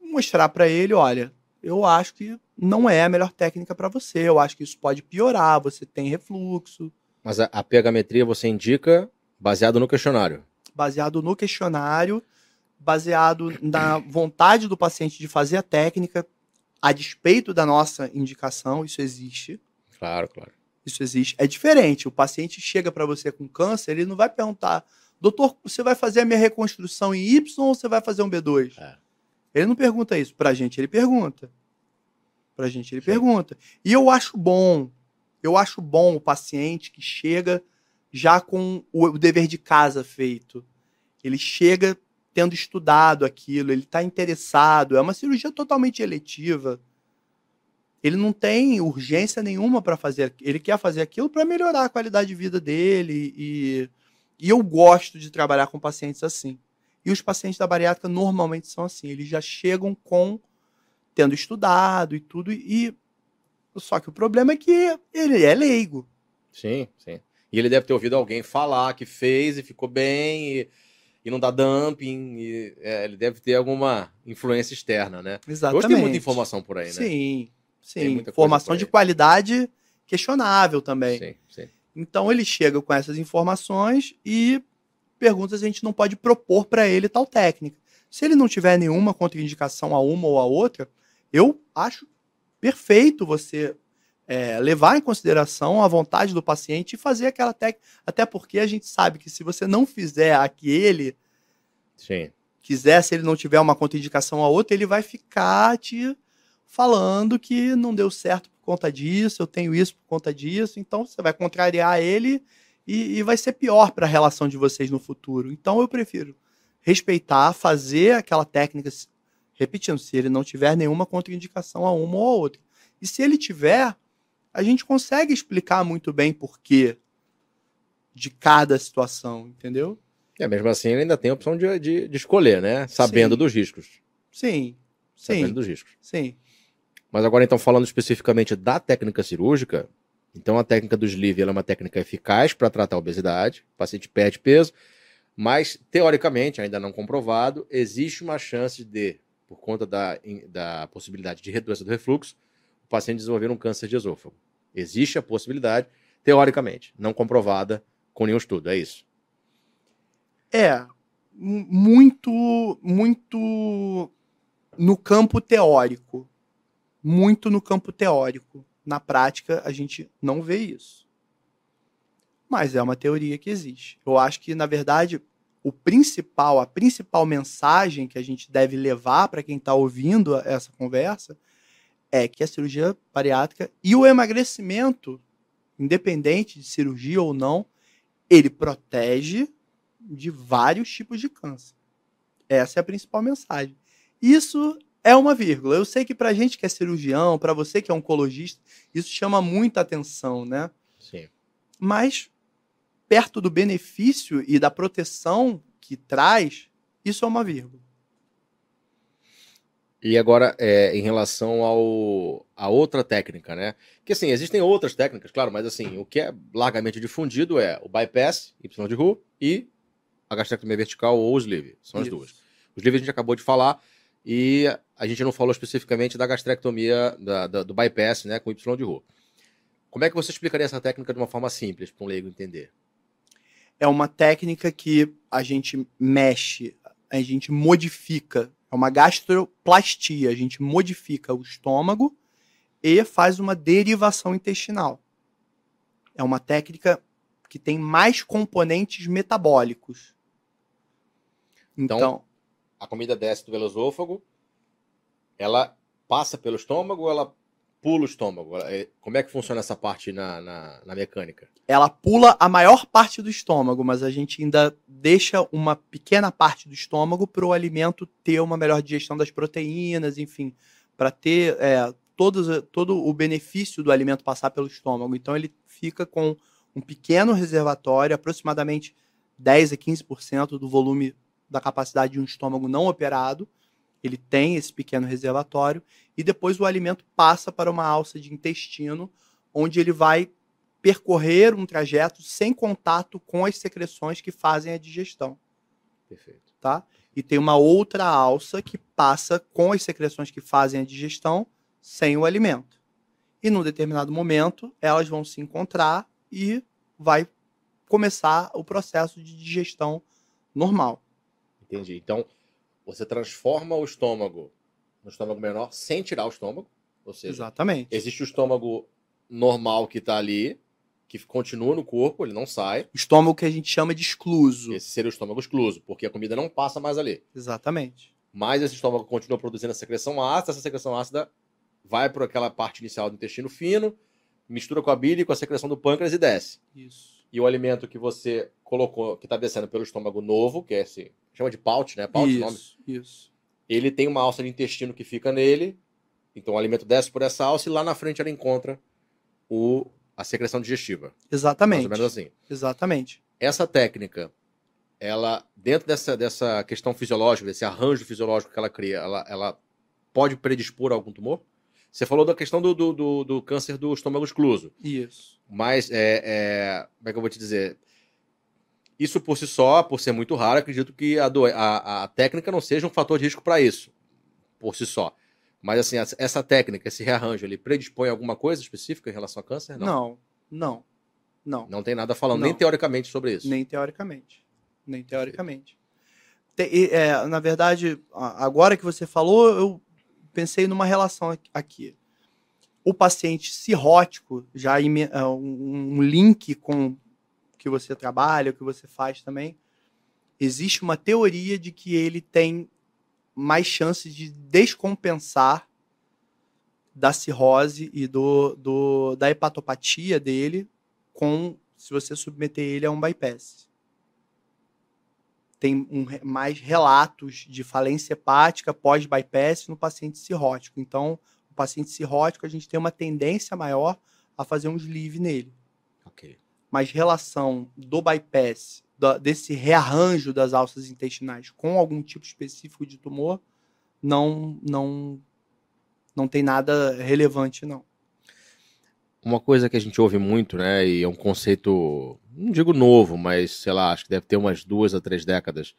mostrar para ele, olha, eu acho que não é a melhor técnica para você, eu acho que isso pode piorar, você tem refluxo, Mas a, a pHmetria você indica baseado no questionário. baseado no questionário, baseado na vontade do paciente de fazer a técnica, a despeito da nossa indicação, isso existe. Claro, claro. Isso existe. É diferente. O paciente chega para você com câncer, ele não vai perguntar, doutor, você vai fazer a minha reconstrução em Y ou você vai fazer um B2? É. Ele não pergunta isso. Pra gente, ele pergunta. Pra gente, ele Sim. pergunta. E eu acho bom. Eu acho bom o paciente que chega já com o, o dever de casa feito. Ele chega tendo estudado aquilo, ele está interessado. É uma cirurgia totalmente eletiva. Ele não tem urgência nenhuma para fazer. Ele quer fazer aquilo para melhorar a qualidade de vida dele. E, e eu gosto de trabalhar com pacientes assim. E os pacientes da bariátrica normalmente são assim. Eles já chegam com tendo estudado e tudo. E só que o problema é que ele é leigo. Sim, sim. E ele deve ter ouvido alguém falar que fez e ficou bem e, e não dá dumping. E, é, ele deve ter alguma influência externa, né? Exatamente. Hoje tem muita informação por aí, né? Sim, sim. Informação de qualidade questionável também. Sim, sim. Então ele chega com essas informações e pergunta se a gente não pode propor para ele tal técnica. Se ele não tiver nenhuma contraindicação a uma ou a outra, eu acho perfeito você é, levar em consideração a vontade do paciente e fazer aquela técnica. Até porque a gente sabe que se você não fizer aquele Sim. quiser, se ele não tiver uma contraindicação a outra, ele vai ficar te falando que não deu certo por conta disso, eu tenho isso por conta disso. Então você vai contrariar ele e, e vai ser pior para a relação de vocês no futuro. Então eu prefiro respeitar, fazer aquela técnica, repetindo, se ele não tiver nenhuma contraindicação a uma ou a outra. E se ele tiver, a gente consegue explicar muito bem por quê de cada situação, entendeu? É, mesmo assim, ele ainda tem a opção de, de, de escolher, né? Sabendo Sim. dos riscos. Sim, Sabendo sim, dos riscos. sim. Mas agora, então, falando especificamente da técnica cirúrgica, então a técnica do sleeve é uma técnica eficaz para tratar a obesidade, o paciente perde peso, mas, teoricamente, ainda não comprovado, existe uma chance de, por conta da, da possibilidade de redução do refluxo, paciente desenvolver um câncer de esôfago. Existe a possibilidade, teoricamente, não comprovada com nenhum estudo, é isso. É, mu- muito, muito no campo teórico. Muito no campo teórico. Na prática, a gente não vê isso. Mas é uma teoria que existe. Eu acho que, na verdade, o principal, a principal mensagem que a gente deve levar para quem está ouvindo essa conversa é que a cirurgia bariátrica e o emagrecimento, independente de cirurgia ou não, ele protege de vários tipos de câncer. Essa é a principal mensagem. Isso é uma vírgula. Eu sei que para gente que é cirurgião, para você que é oncologista, isso chama muita atenção, né? Sim. Mas perto do benefício e da proteção que traz, isso é uma vírgula. E agora, é, em relação ao, a outra técnica, né? Que assim, existem outras técnicas, claro, mas assim, o que é largamente difundido é o bypass, Y de Ru, e a gastrectomia vertical ou o sleeve. São as Isso. duas. O sleeve a gente acabou de falar e a gente não falou especificamente da gastrectomia, da, da- do bypass, né, com Y de Ru. Como é que você explicaria essa técnica de uma forma simples, para um leigo entender? É uma técnica que a gente mexe, a gente modifica. É uma gastroplastia. A gente modifica o estômago e faz uma derivação intestinal. É uma técnica que tem mais componentes metabólicos. Então, Então, A comida desce do velosôfago, ela passa pelo estômago ela pula o estômago? É- Como é que funciona essa parte na, na, na mecânica? ela pula a maior parte do estômago, mas a gente ainda deixa uma pequena parte do estômago para o alimento ter uma melhor digestão das proteínas, enfim, para ter é, todos, todo o benefício do alimento passar pelo estômago. Então ele fica com um pequeno reservatório, aproximadamente 10 a 15% do volume da capacidade de um estômago não operado. Ele tem esse pequeno reservatório e depois o alimento passa para uma alça de intestino, onde ele vai percorrer um trajeto sem contato com as secreções que fazem a digestão, Perfeito. tá? E tem uma outra alça que passa com as secreções que fazem a digestão sem o alimento. E num determinado momento, elas vão se encontrar e vai começar o processo de digestão normal. Entendi. Então, você transforma o estômago no estômago menor sem tirar o estômago. Ou seja, Exatamente. existe o estômago normal que está ali, que continua no corpo, ele não sai. O estômago que a gente chama de excluso. Esse seria o estômago excluso, porque a comida não passa mais ali. Exatamente. Mas esse estômago continua produzindo a secreção ácida, essa secreção ácida vai para aquela parte inicial do intestino fino, mistura com a bile, com a secreção do pâncreas e desce. Isso. E o alimento que você colocou, que está descendo pelo estômago novo, que é esse, chama de pouch, né? Pouch nome. Isso, isso. Ele tem uma alça de intestino que fica nele, então o alimento desce por essa alça e lá na frente ela encontra o, a secreção digestiva. Mais Exatamente. ou menos assim. Exatamente. Essa técnica, ela, dentro dessa, dessa questão fisiológica, desse arranjo fisiológico que ela cria, ela, ela pode predispor a algum tumor? Você falou da questão do, do, do, do câncer do estômago excluso, Isso. mas é, é, como é que eu vou te dizer? Isso por si só, por ser muito raro, acredito que a, do- a, a técnica não seja um fator de risco para isso, por si só. Mas assim, essa- técnica, esse rearranjo, ele predispõe a alguma coisa específica em relação a câncer? Não, não, não. Não tem nada falando, Não. nem teoricamente sobre isso. Nem teoricamente. Nem teoricamente. é, na verdade, agora que você falou, eu pensei numa relação aqui. O paciente cirrótico, já é, um link com que você trabalha, o que você faz também, existe uma teoria de que ele tem mais chances de descompensar da cirrose e do, do, da hepatopatia dele com se você submeter ele a um bypass. Tem um, mais relatos de falência hepática pós-bypass no paciente cirrótico. Então, o paciente cirrótico, a gente tem uma tendência maior a fazer um sleeve nele. Mas relação do bypass, do, desse rearranjo das alças intestinais com algum tipo específico de tumor, não, não não tem nada relevante, não. Uma coisa que a gente ouve muito, né, e é um conceito, não digo novo, mas sei lá, acho que deve ter umas duas a três décadas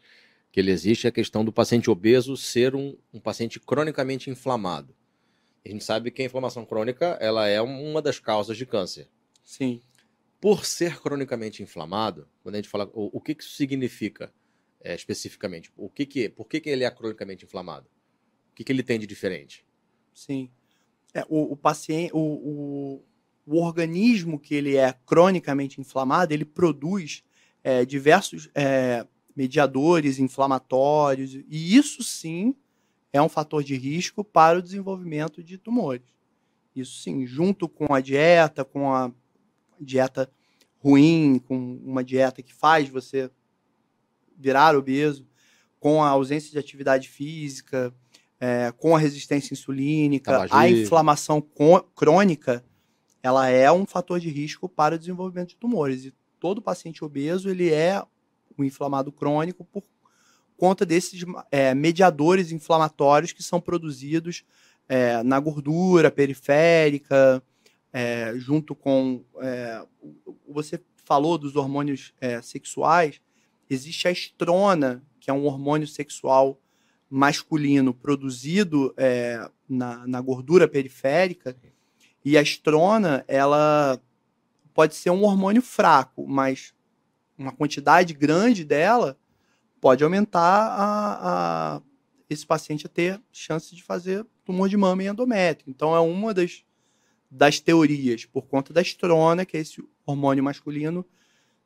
que ele existe, é a questão do paciente obeso ser um, um paciente cronicamente inflamado. A gente sabe que a inflamação crônica ela é uma das causas de câncer. Sim. Por ser cronicamente inflamado, quando a gente fala o, o que, que isso significa é, especificamente, o que que, por que, que ele é cronicamente inflamado? O que, que ele tem de diferente? Sim. É, o, o paciente, o, o, o, organismo que ele é cronicamente inflamado, ele produz é, diversos é, mediadores inflamatórios, e isso sim é um fator de risco para o desenvolvimento de tumores. Isso sim, junto com a dieta, com a dieta ruim, com uma dieta que faz você virar obeso, com a ausência de atividade física, é, com a resistência insulínica, a inflamação crônica, ela é um fator de risco para o desenvolvimento de tumores. E todo paciente obeso ele é um inflamado crônico por conta desses é, mediadores inflamatórios que são produzidos é, na gordura periférica, é, junto com. É, você falou dos hormônios é, sexuais, existe a estrona, que é um hormônio sexual masculino produzido é, na, na gordura periférica e a estrona ela pode ser um hormônio fraco, mas uma quantidade grande dela pode aumentar a, a, esse paciente a ter chance de fazer tumor de mama e endométrio. Então é uma das, das teorias, por conta da estrona, que é esse hormônio masculino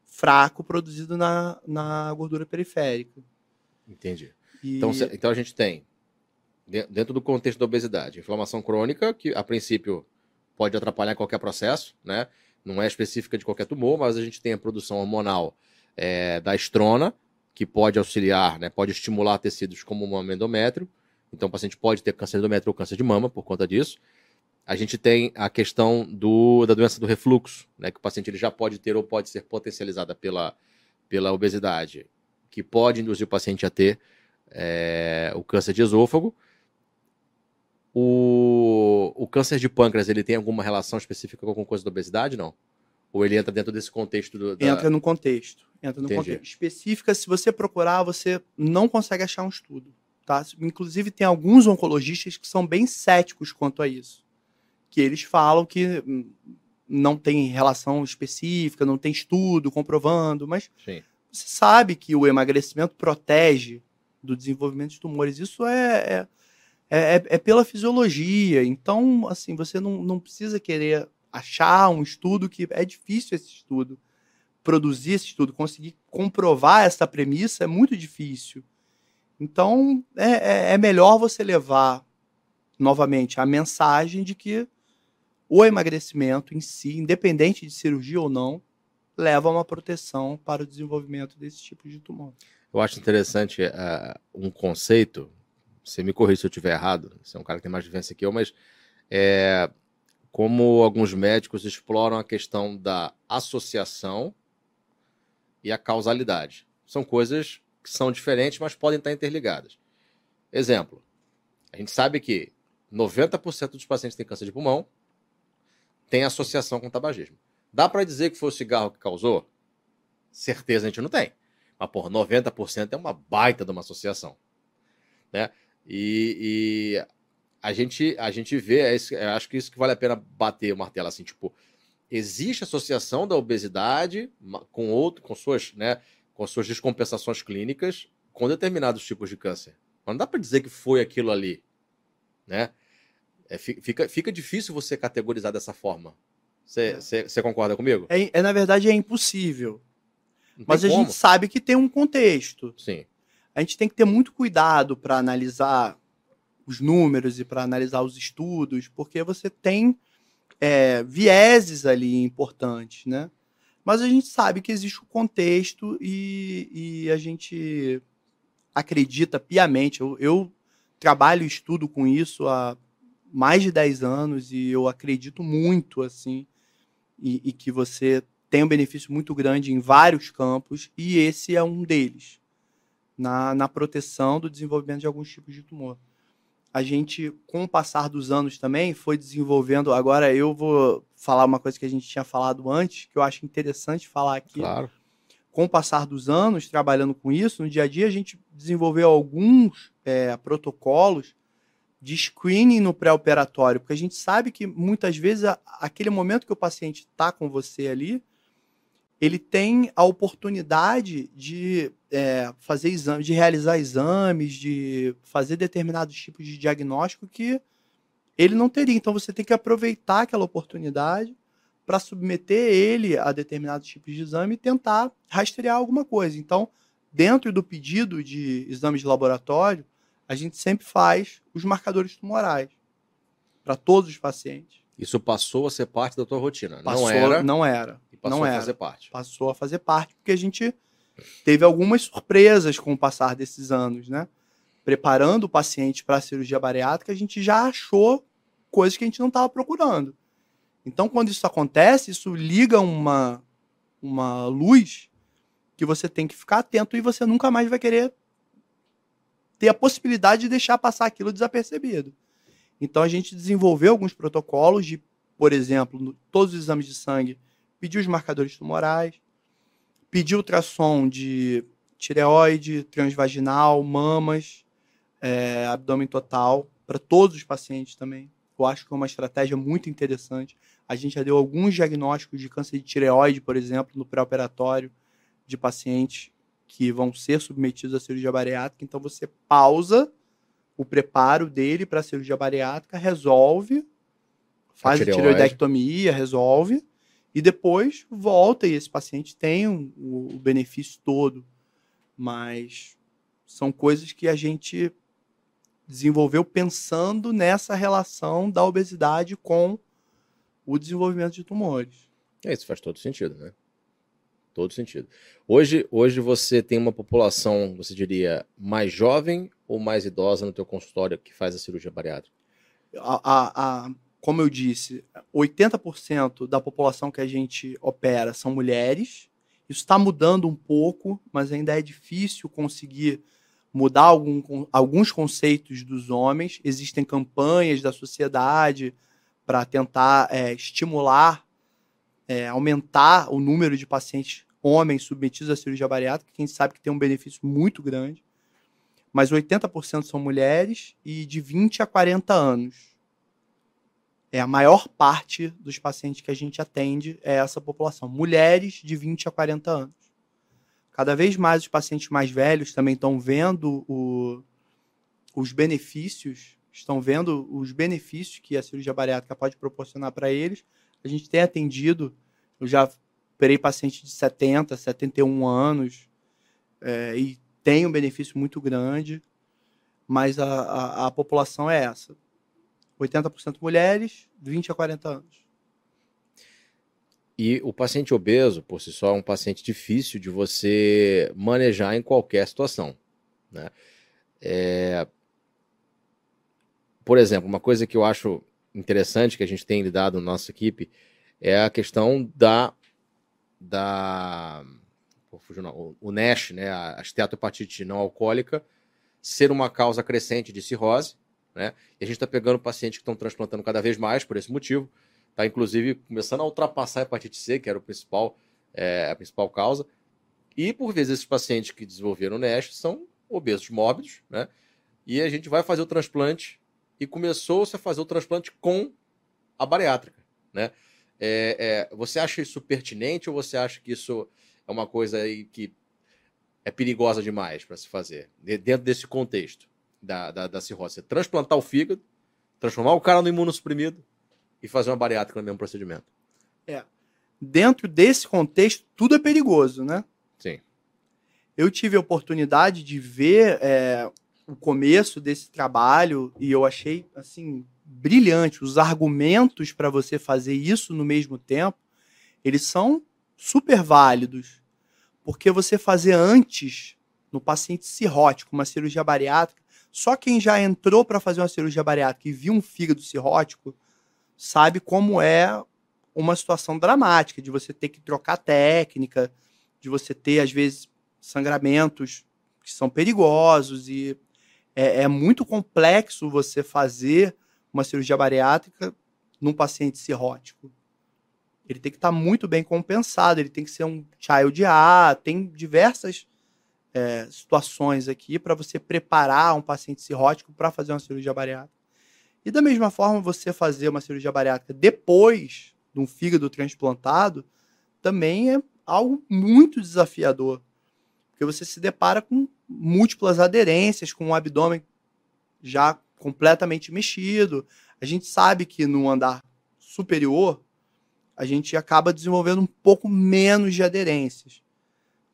fraco produzido na, na gordura periférica. Entendi. E... Então, então a gente tem, dentro do contexto da obesidade, inflamação crônica, que a princípio pode atrapalhar qualquer processo, né? Não é específica de qualquer tumor, mas a gente tem a produção hormonal é, da estrona, que pode auxiliar, né, pode estimular tecidos como o endométrio. Então, o paciente pode ter câncer de endométrio ou câncer de mama por conta disso. A gente tem a questão do, da doença do refluxo, né, que o paciente ele já pode ter ou pode ser potencializada pela, pela obesidade, que pode induzir o paciente a ter é, o câncer de esôfago. O, o câncer de pâncreas, ele tem alguma relação específica com alguma coisa da obesidade, não? Ou ele entra dentro desse contexto? Do, da... Entra no contexto. Entra no contexto. Específica, se você procurar, você não consegue achar um estudo. Tá? Inclusive, tem alguns oncologistas que são bem céticos quanto a isso. Que eles falam que não tem relação específica, não tem estudo comprovando, mas Sim. você sabe que o emagrecimento protege do desenvolvimento de tumores. Isso é, é, é, é, pela fisiologia. Então, assim, você não, não precisa querer achar um estudo que é difícil esse estudo. Produzir esse estudo, conseguir comprovar essa premissa é muito difícil. Então, é, é, é melhor você levar novamente a mensagem de que o emagrecimento em si, independente de cirurgia ou não, leva a uma proteção para o desenvolvimento desse tipo de tumor. Eu acho interessante uh, um conceito, você me corrija se eu estiver errado, você é um cara que tem mais vivência que eu, mas é, como alguns médicos exploram a questão da associação e a causalidade. São coisas que são diferentes, mas podem estar interligadas. Exemplo, a gente sabe que 90% dos pacientes têm câncer de pulmão tem associação com tabagismo. Dá para dizer que foi o cigarro que causou? Certeza a gente não tem. Mas, porra, 90% é uma baita de uma associação. Né? E, e a, gente, a gente vê, é isso, acho que isso que vale a pena bater o martelo assim, tipo, existe associação da obesidade com outro, com suas, né, com suas descompensações clínicas com determinados tipos de câncer. Mas não dá para dizer que foi aquilo ali, né? É, fica, fica difícil você categorizar dessa forma. Você é. concorda comigo? É, é, na verdade, é impossível. Mas a como. gente sabe que tem um contexto. Sim. A gente tem que ter muito cuidado para analisar os números e para analisar os estudos, porque você tem é, vieses ali importantes, né? Mas a gente sabe que existe o um contexto e, e, a gente acredita piamente. Eu, eu trabalho e estudo com isso há mais de 10 anos e eu acredito muito assim e, e, que você tem um benefício muito grande em vários campos e esse é um deles na, na proteção do desenvolvimento de alguns tipos de tumor a gente, com o passar dos anos também, foi desenvolvendo. Agora eu vou falar uma coisa que a gente tinha falado antes, que eu acho interessante falar aqui. Claro. Com o passar dos anos, trabalhando com isso, no dia a dia a gente desenvolveu alguns é, protocolos de screening no pré-operatório, porque a gente sabe que muitas vezes a, aquele momento que o paciente está com você ali, ele tem a oportunidade de é, fazer exames, de realizar exames, de fazer determinados tipos de diagnóstico que ele não teria. Então você tem que aproveitar aquela oportunidade para submeter ele a determinados tipos de exame e tentar rastrear alguma coisa. Então, dentro do pedido de exames de laboratório, a gente sempre faz os marcadores tumorais para todos os pacientes. Isso passou a ser parte da tua rotina? Passou, não era? Não era. E passou não a era. fazer parte. Passou a fazer parte, porque a gente teve algumas surpresas com o passar desses anos, né? Preparando o paciente para a cirurgia bariátrica, a gente já achou coisas que a gente não estava procurando. Então, quando isso acontece, isso liga uma, uma luz que você tem que ficar atento e você nunca mais vai querer ter a possibilidade de deixar passar aquilo desapercebido. Então, a gente desenvolveu alguns protocolos de, por exemplo, todos os exames de sangue, pedir os marcadores tumorais, pedir ultrassom de tireoide, transvaginal, mamas, é, abdômen total, para todos os pacientes também. Eu acho que é uma estratégia muito interessante. A gente já deu alguns diagnósticos de câncer de tireoide, por exemplo, no pré-operatório de pacientes que vão ser submetidos à cirurgia bariátrica. Então você pausa o preparo dele para a cirurgia bariátrica, resolve, faz a, a tireoidectomia, resolve, e depois volta e esse paciente tem um, o, o benefício todo. Mas são coisas que a gente desenvolveu pensando nessa relação da obesidade com o desenvolvimento de tumores. É, isso faz todo sentido, né? Todo sentido. Hoje, hoje você tem uma população, você diria, mais jovem ou mais idosa no teu consultório que faz a cirurgia bariátrica? A, a, a como eu disse, 80% da população que a gente opera são mulheres. Isso está mudando um pouco, mas ainda é difícil conseguir mudar algum, alguns conceitos dos homens. Existem campanhas da sociedade para tentar é, estimular, é, aumentar o número de pacientes homens submetidos à cirurgia bariátrica, que a gente sabe que tem um benefício muito grande. Mas 80% são mulheres e de 20 a 40 anos é a maior parte dos pacientes que a gente atende é essa população, mulheres de 20 a 40 anos. Cada vez mais os pacientes mais velhos também estão vendo o, os benefícios, estão vendo os benefícios que a cirurgia bariátrica pode proporcionar para eles. A gente tem atendido, eu já operei pacientes de 70, 71 anos é, e tem um benefício muito grande, mas a, a, a população é essa 80% mulheres, 20 a 40 anos. E o paciente obeso, por si só, é um paciente difícil de você manejar em qualquer situação. Né? É... Por exemplo, uma coisa que eu acho interessante que a gente tem lidado na nossa equipe é a questão da. Da o NASH, né, a esteatohepatite não alcoólica, ser uma causa crescente de cirrose né? E a gente está pegando pacientes que estão transplantando cada vez mais por esse motivo. Está, inclusive, começando a ultrapassar a hepatite C, que era o principal, é, a principal causa. E, por vezes, esses pacientes que desenvolveram NASH são obesos mórbidos, né? E a gente vai fazer o transplante e começou-se a fazer o transplante com a bariátrica, né? É, é, você acha isso pertinente ou você acha que isso é uma coisa aí que é perigosa demais para se fazer, dentro desse contexto da, da, da cirrose? Transplantar o fígado, transformar o cara no imunossuprimido e fazer uma bariátrica no mesmo procedimento. É. Dentro desse contexto, tudo é perigoso, né? Sim. Eu tive a oportunidade de ver é, o começo desse trabalho e eu achei, assim, brilhante. Os argumentos para você fazer isso no mesmo tempo, eles são super válidos. Porque você fazer antes, no paciente cirrótico, uma cirurgia bariátrica, só quem já entrou para fazer uma cirurgia bariátrica e viu um fígado cirrótico sabe como é uma situação dramática de você ter que trocar técnica, de você ter, às vezes, sangramentos que são perigosos e é, é muito complexo você fazer uma cirurgia bariátrica num paciente cirrótico. Ele tem que estar tá muito bem compensado, ele tem que ser um child A, tem diversas é, situações aqui para você preparar um paciente cirrótico para fazer uma cirurgia bariátrica. E da mesma forma, você fazer uma cirurgia bariátrica depois de um fígado transplantado também é algo muito desafiador. Porque você se depara com múltiplas aderências, com o abdômen já completamente mexido. A gente sabe que no andar superior, a gente acaba desenvolvendo um pouco menos de aderências.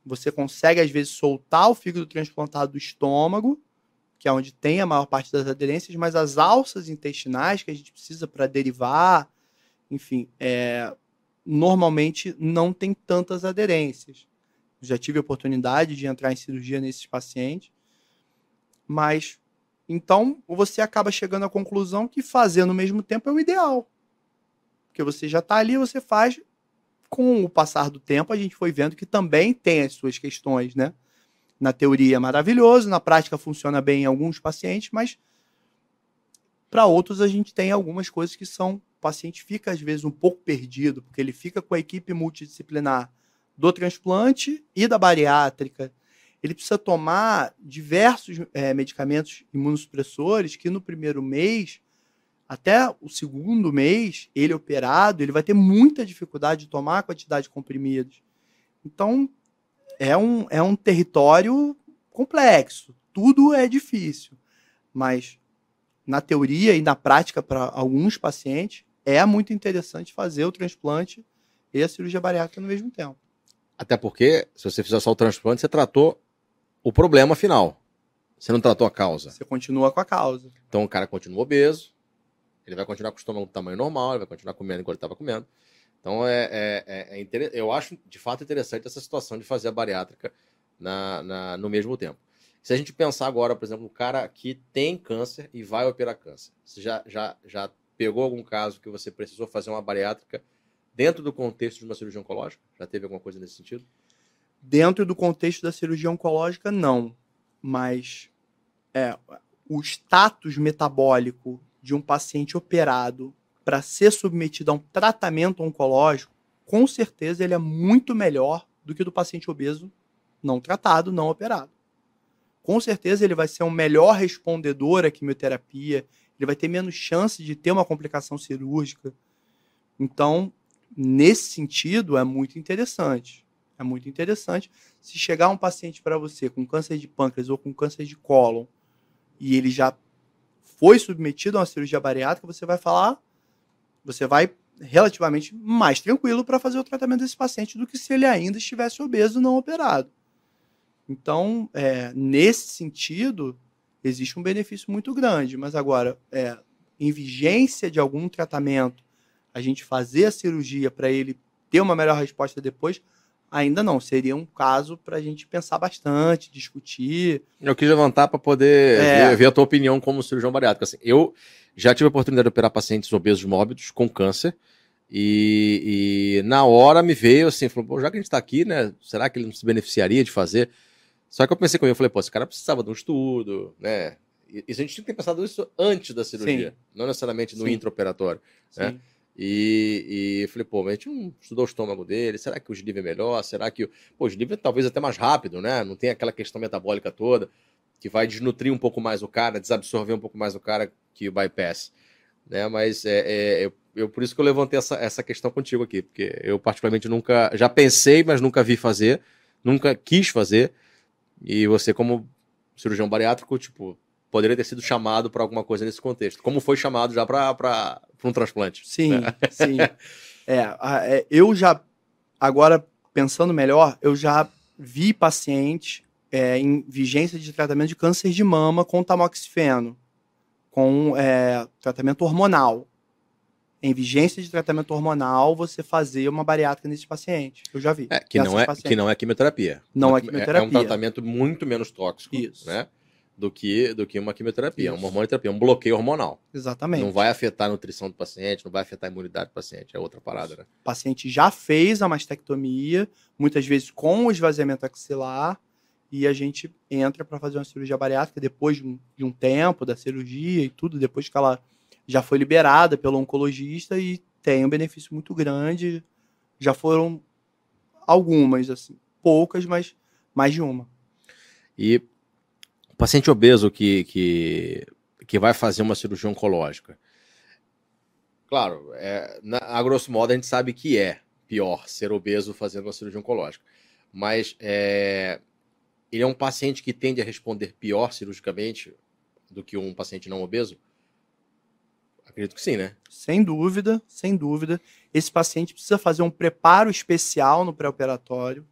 Você consegue, às vezes, soltar o fígado transplantado do estômago, que é onde tem a maior parte das aderências, mas as alças intestinais que a gente precisa para derivar, enfim, é, normalmente não tem tantas aderências. Já tive a oportunidade de entrar em cirurgia nesses pacientes, mas então você acaba chegando à conclusão que fazer no mesmo tempo é o ideal. Porque você já está ali, você faz. Com o passar do tempo, a gente foi vendo que também tem as suas questões, né? Na teoria é maravilhoso, na prática funciona bem em alguns pacientes, mas para outros a gente tem algumas coisas que são. O paciente fica, às vezes, um pouco perdido, porque ele fica com a equipe multidisciplinar do transplante e da bariátrica. Ele precisa tomar diversos é, medicamentos imunossupressores que no primeiro mês até o segundo mês, ele operado, ele vai ter muita dificuldade de tomar a quantidade de comprimidos. Então, é um, é um território complexo. Tudo é difícil. Mas, na teoria e na prática, para alguns pacientes, é muito interessante fazer o transplante e a cirurgia bariátrica no mesmo tempo. Até porque, se você fizer só o transplante, você tratou o problema final. Você não tratou a causa. Você continua com a causa. Então o cara continua obeso, ele vai continuar com o estômago do tamanho normal, ele vai continuar comendo enquanto ele estava comendo. Então, é, é, é, é eu acho de fato interessante essa situação de fazer a bariátrica na, na, no mesmo tempo. Se a gente pensar agora, por exemplo, um cara que tem câncer e vai operar câncer, você já, já, já pegou algum caso que você precisou fazer uma bariátrica dentro do contexto de uma cirurgia oncológica? Já teve alguma coisa nesse sentido? Dentro do contexto da cirurgia oncológica, não. Mas é, o status metabólico de um paciente operado para ser submetido a um tratamento oncológico, com certeza ele é muito melhor do que do paciente obeso não tratado, não operado. Com certeza ele vai ser um melhor respondedor à quimioterapia, ele vai ter menos chance de ter uma complicação cirúrgica. Então, nesse sentido, é muito interessante. É muito interessante. Se chegar um paciente para você com câncer de pâncreas ou com câncer de cólon e ele já foi submetido a uma cirurgia bariátrica, você vai falar, você vai relativamente mais tranquilo para fazer o tratamento desse paciente do que se ele ainda estivesse obeso não operado. Então, é, nesse sentido, existe um benefício muito grande. Mas agora, é, em vigência de algum tratamento, a gente fazer a cirurgia para ele ter uma melhor resposta depois, Ainda não, seria um caso para a gente pensar bastante, discutir. Eu quis levantar para poder é. ver, ver, a tua opinião como cirurgião bariátrico. Assim, eu já tive a oportunidade de operar pacientes obesos mórbidos com câncer e, e na hora me veio assim, falou, já que a gente está aqui, né, será que ele não se beneficiaria de fazer? Só que eu pensei comigo, eu falei, pô, esse cara precisava de um estudo, né? Isso a gente tinha que ter pensado isso antes da cirurgia, Sim. não necessariamente no Sim. intraoperatório, né? E, e falei, pô, mas a gente não estudou o estômago dele, será que o Gilive é melhor? Será que. Pô, o Gilive é talvez até mais rápido, né? Não tem aquela questão metabólica toda, que vai desnutrir um pouco mais o cara, desabsorver um pouco mais o cara que o bypass. Né? Mas é, é eu, eu, por isso que eu levantei essa, essa questão contigo aqui, porque eu particularmente nunca. Já pensei, mas nunca vi fazer, nunca quis fazer. E você, como cirurgião bariátrico, tipo, poderia ter sido chamado para alguma coisa nesse contexto. Como foi chamado já para um transplante. Sim, né? sim. É, é, eu já, agora pensando melhor, eu já vi pacientes é, em vigência de tratamento de câncer de mama com tamoxifeno, com é, tratamento hormonal. Em vigência de tratamento hormonal, você fazer uma bariátrica nesse paciente. Eu já vi. É, que, não é, que não é quimioterapia. Não é quimioterapia. É um tratamento muito menos tóxico. Isso. Né? Do que, do que uma quimioterapia, Isso. uma hormonoterapia, um bloqueio hormonal. Exatamente. Não vai afetar a nutrição do paciente, não vai afetar a imunidade do paciente, é outra parada, né? O paciente já fez a mastectomia, muitas vezes com o esvaziamento axilar, e a gente entra para fazer uma cirurgia bariátrica depois de um, de um, tempo da cirurgia e tudo, depois que ela já foi liberada pelo oncologista e tem um benefício muito grande. Já foram algumas, assim, poucas, mas mais de uma. E o paciente obeso que, que, que vai fazer uma cirurgia oncológica. Claro, é, na, a grosso modo a gente sabe que é pior ser obeso fazendo uma cirurgia oncológica. Mas é, ele é um paciente que tende a responder pior cirurgicamente do que um paciente não obeso? Acredito que sim, né? Sem dúvida, sem dúvida. Esse paciente precisa fazer um preparo especial no pré-operatório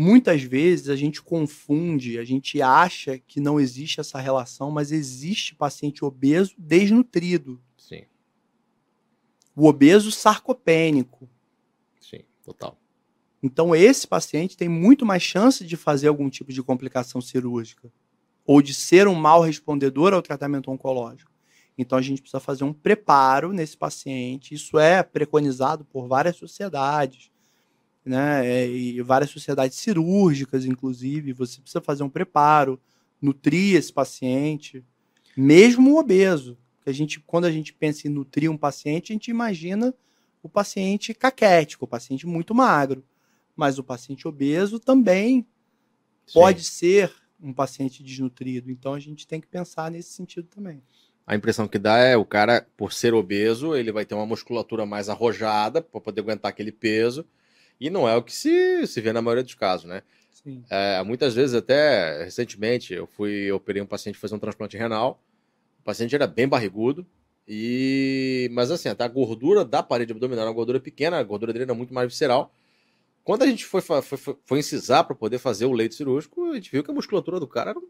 muitas vezes a gente confunde, a gente acha que não existe essa relação, mas existe paciente obeso desnutrido. Sim. O obeso sarcopênico. Sim, total. Então esse paciente tem muito mais chance de fazer algum tipo de complicação cirúrgica ou de ser um mal respondedor ao tratamento oncológico. Então a gente precisa fazer um preparo nesse paciente. Isso é preconizado por várias sociedades né? É, e várias sociedades cirúrgicas, inclusive. Você precisa fazer um preparo, nutrir esse paciente, mesmo o obeso. A gente, quando a gente pensa em nutrir um paciente, a gente imagina o paciente caquético, o paciente muito magro. Mas o paciente obeso também Sim. pode ser um paciente desnutrido. Então a gente tem que pensar nesse sentido também. A impressão que dá é o cara, por ser obeso, ele vai ter uma musculatura mais arrojada para poder aguentar aquele peso e não é o que se, se vê na maioria dos casos, né? É, muitas vezes, até recentemente, eu fui, eu operei um paciente fazer um transplante renal. O paciente era bem barrigudo, e mas assim, a gordura da parede abdominal era uma gordura pequena, a gordura dele era muito mais visceral. Quando a gente foi, foi, foi, foi incisar para poder fazer o leito cirúrgico, a gente viu que a musculatura do cara era um,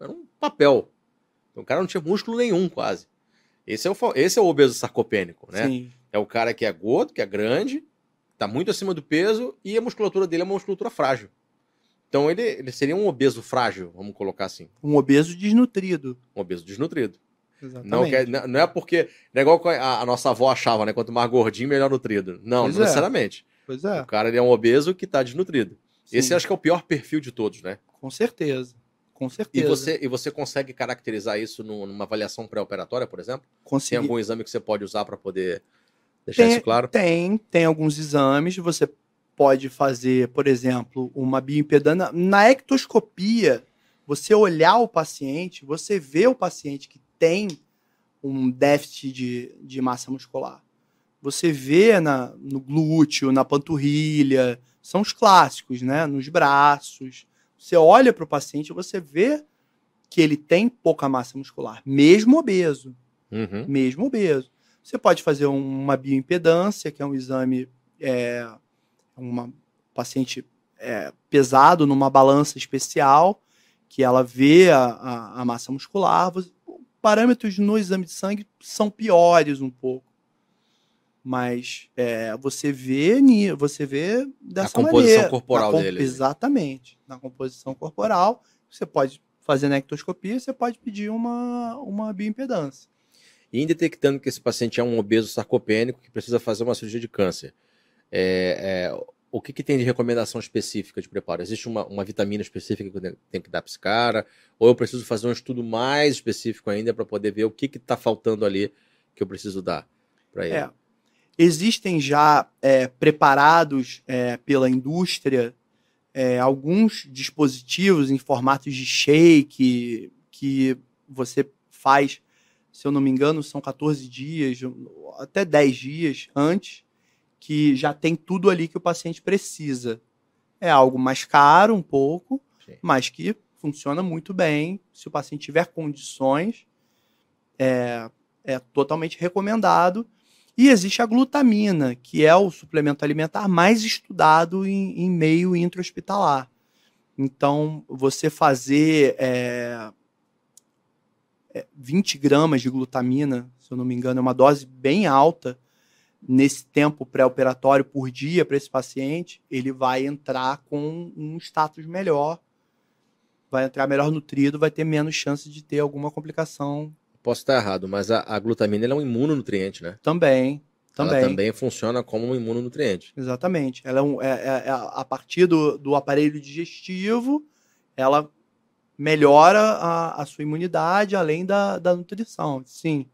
era um papel. Então, o cara não tinha músculo nenhum, quase. Esse é o, esse é o obeso sarcopênico, né? Sim. É o cara que é gordo, que é grande, Tá muito acima do peso e a musculatura dele é uma musculatura frágil. Então ele, ele seria um obeso frágil, vamos colocar assim. Um obeso desnutrido. Um obeso desnutrido. Exatamente. Não, quer, não é porque. Não é igual a, a, nossa avó achava, né? Quanto mais gordinho, melhor nutrido. Não, pois não é. necessariamente. Pois é. O cara ele é um obeso que está desnutrido. Sim. Esse acho que é o pior perfil de todos, né? Com certeza. Com certeza. E você, e você consegue caracterizar isso numa avaliação pré-operatória, por exemplo? Consegui. Tem algum exame que você pode usar para poder Deixar tem, isso claro? Tem, tem alguns exames. Você pode fazer, por exemplo, uma bioimpedância. Na ectoscopia, você olhar o paciente, você vê o paciente que tem um déficit de, de massa muscular. Você vê na, no glúteo, na panturrilha, são os clássicos, né? Nos braços. Você olha para o paciente, você vê que ele tem pouca massa muscular, mesmo obeso. Uhum. Mesmo obeso. Você pode fazer uma bioimpedância, que é um exame, é, uma paciente é, pesado numa balança especial, que ela vê a, a, a massa muscular. Parâmetros no exame de sangue são piores um pouco. Mas é, você vê você vê dessa a composição maneira, corporal dele exatamente. Na composição corporal você pode fazer na ectoscopia você pode pedir uma uma bioimpedância e detectando que esse paciente é um obeso sarcopênico que precisa fazer uma cirurgia de câncer, é, é, o que, que, tem de recomendação específica de preparo? Existe uma, uma vitamina específica que eu tenho que dar para esse cara? Ou eu preciso fazer um estudo mais específico ainda para poder ver o que está faltando ali que eu preciso dar para ele? É. Existem já é, preparados é, pela indústria é, alguns dispositivos em formatos de shake que você faz se eu não me engano, são 14 dias, até 10 dias antes, que já tem tudo ali que o paciente precisa. É algo mais caro um pouco, Sim. mas que funciona muito bem. Se o paciente tiver condições, é, é totalmente recomendado. E existe a glutamina, que é o suplemento alimentar mais estudado em, em meio intra-hospitalar. Então, você fazer é, 20 gramas de glutamina, se eu não me engano, é uma dose bem alta nesse tempo pré-operatório por dia para esse paciente, ele vai entrar com um status melhor, vai entrar melhor nutrido, vai ter menos chance de ter alguma complicação. Posso estar errado, mas a, a glutamina é um imunonutriente, né? Também. Também. Ela também funciona como um imunonutriente. Exatamente. Ela é, um, é, é, é a partir do, do aparelho digestivo, ela melhora a, a sua imunidade além da, da nutrição. Sim,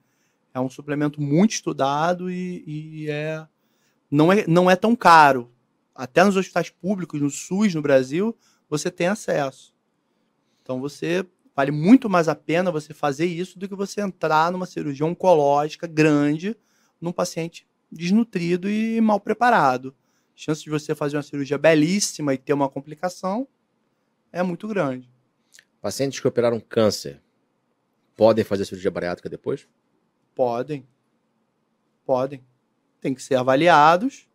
é um suplemento muito estudado e, e, é, não, é, não é tão caro. Até nos hospitais públicos, no SUS no Brasil, você tem acesso. Então você vale muito mais a pena você fazer isso do que você entrar numa cirurgia oncológica grande num paciente desnutrido e mal preparado. A chance de você fazer uma cirurgia belíssima e ter uma complicação é muito grande. Pacientes que operaram câncer podem fazer cirurgia bariátrica depois? Podem. Podem. Tem que ser avaliados.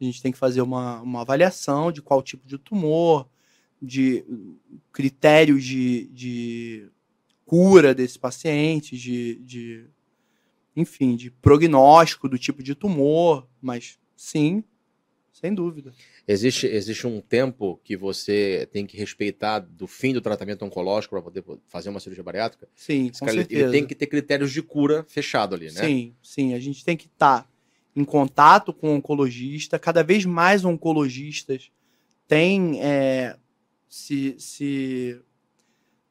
A gente tem que fazer uma, uma avaliação de qual tipo de tumor, de critérios de, de cura desse paciente, de, de, enfim, de prognóstico do tipo de tumor, mas sim, sem dúvida. Existe, existe um tempo que você tem que respeitar do fim do tratamento oncológico para poder fazer uma cirurgia bariátrica? Sim, com certeza. Ele tem que ter critérios de cura fechado ali, né? Sim, sim. A gente tem que estar tá em contato com o oncologista. Cada vez mais oncologistas têm é, se, se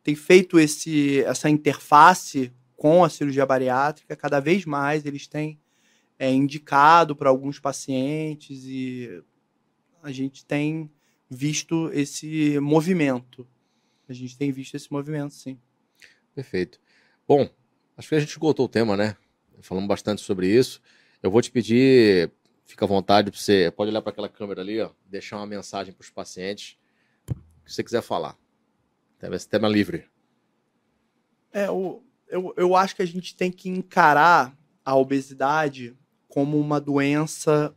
tem feito esse, essa interface com a cirurgia bariátrica. Cada vez mais eles têm é, indicado para alguns pacientes e a gente tem visto esse movimento. A gente tem visto esse movimento, sim. Perfeito. Bom, acho que a gente esgotou o tema, né? Falamos bastante sobre isso. Eu vou te pedir, fica à vontade para você, pode olhar para aquela câmera ali, ó, deixar uma mensagem para os pacientes, o que você quiser falar. Esse tema livre. É, eu, eu, eu acho que a gente tem que encarar a obesidade como uma doença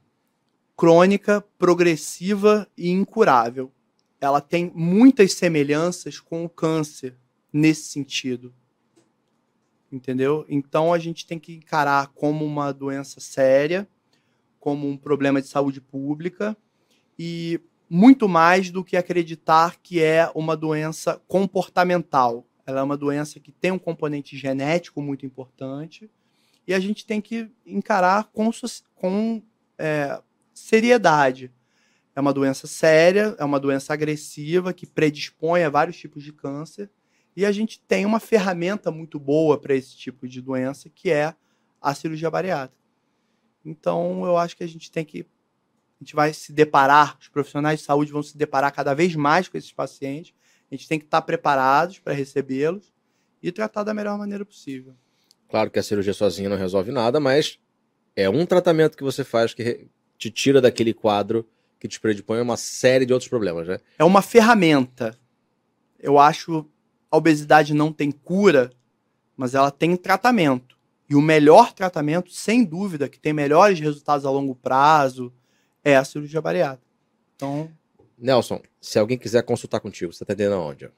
crônica, progressiva e incurável. Ela tem muitas semelhanças com o câncer nesse sentido. Entendeu? Então a gente tem que encarar como uma doença séria, como um problema de saúde pública e muito mais do que acreditar que é uma doença comportamental. Ela é uma doença que tem um componente genético muito importante e a gente tem que encarar com, com é, seriedade. É uma doença séria, é uma doença agressiva que predispõe a vários tipos de câncer. E a gente tem uma ferramenta muito boa para esse tipo de doença, que é a cirurgia bariátrica. Então, eu acho que a gente tem que. A gente vai se deparar, os profissionais de saúde vão se deparar cada vez mais com esses pacientes. A gente tem que estar preparados para recebê-los e tratar da melhor maneira possível. Claro que a cirurgia sozinha não resolve nada, mas é um tratamento que você faz que te tira daquele quadro que te predispõe a uma série de outros problemas, né? É uma ferramenta. Eu acho a obesidade não tem cura, mas ela tem tratamento. E o melhor tratamento, sem dúvida, que tem melhores resultados a longo prazo, é a cirurgia bariátrica. Então. Nelson, se alguém quiser consultar contigo, você está atendendo aonde?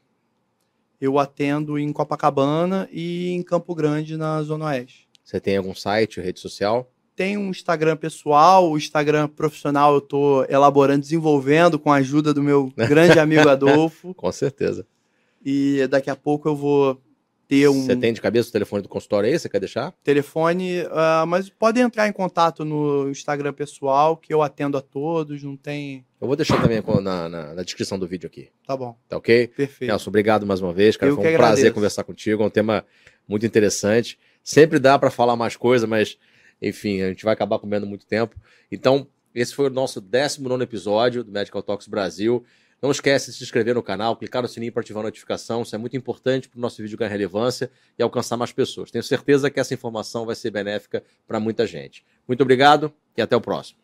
Eu atendo em Copacabana e em Campo Grande, na Zona Oeste. Você tem algum site, rede social? tem um Instagram pessoal, o Instagram profissional eu estou elaborando, desenvolvendo com a ajuda do meu grande amigo Adolfo. com certeza. E daqui a pouco eu vou ter um. Você tem de cabeça o telefone do consultório aí? Você quer deixar? Telefone, uh, mas pode entrar em contato no Instagram pessoal, que eu atendo a todos, não tem. Eu vou deixar também na, na, na descrição do vídeo aqui. Tá bom. Tá ok? Perfeito. Nelson, obrigado mais uma vez, cara. Eu Foi um prazer agradeço. conversar contigo. É um tema muito interessante. Sempre dá para falar mais coisa, mas enfim, a gente vai acabar comendo muito tempo. Então, esse foi o nosso 19 episódio do Medical Talks Brasil. Não esquece de se inscrever no canal, clicar no sininho para ativar a notificação. Isso é muito importante para o nosso vídeo ganhar relevância e alcançar mais pessoas. Tenho certeza que essa informação vai ser benéfica para muita gente. Muito obrigado e até o próximo.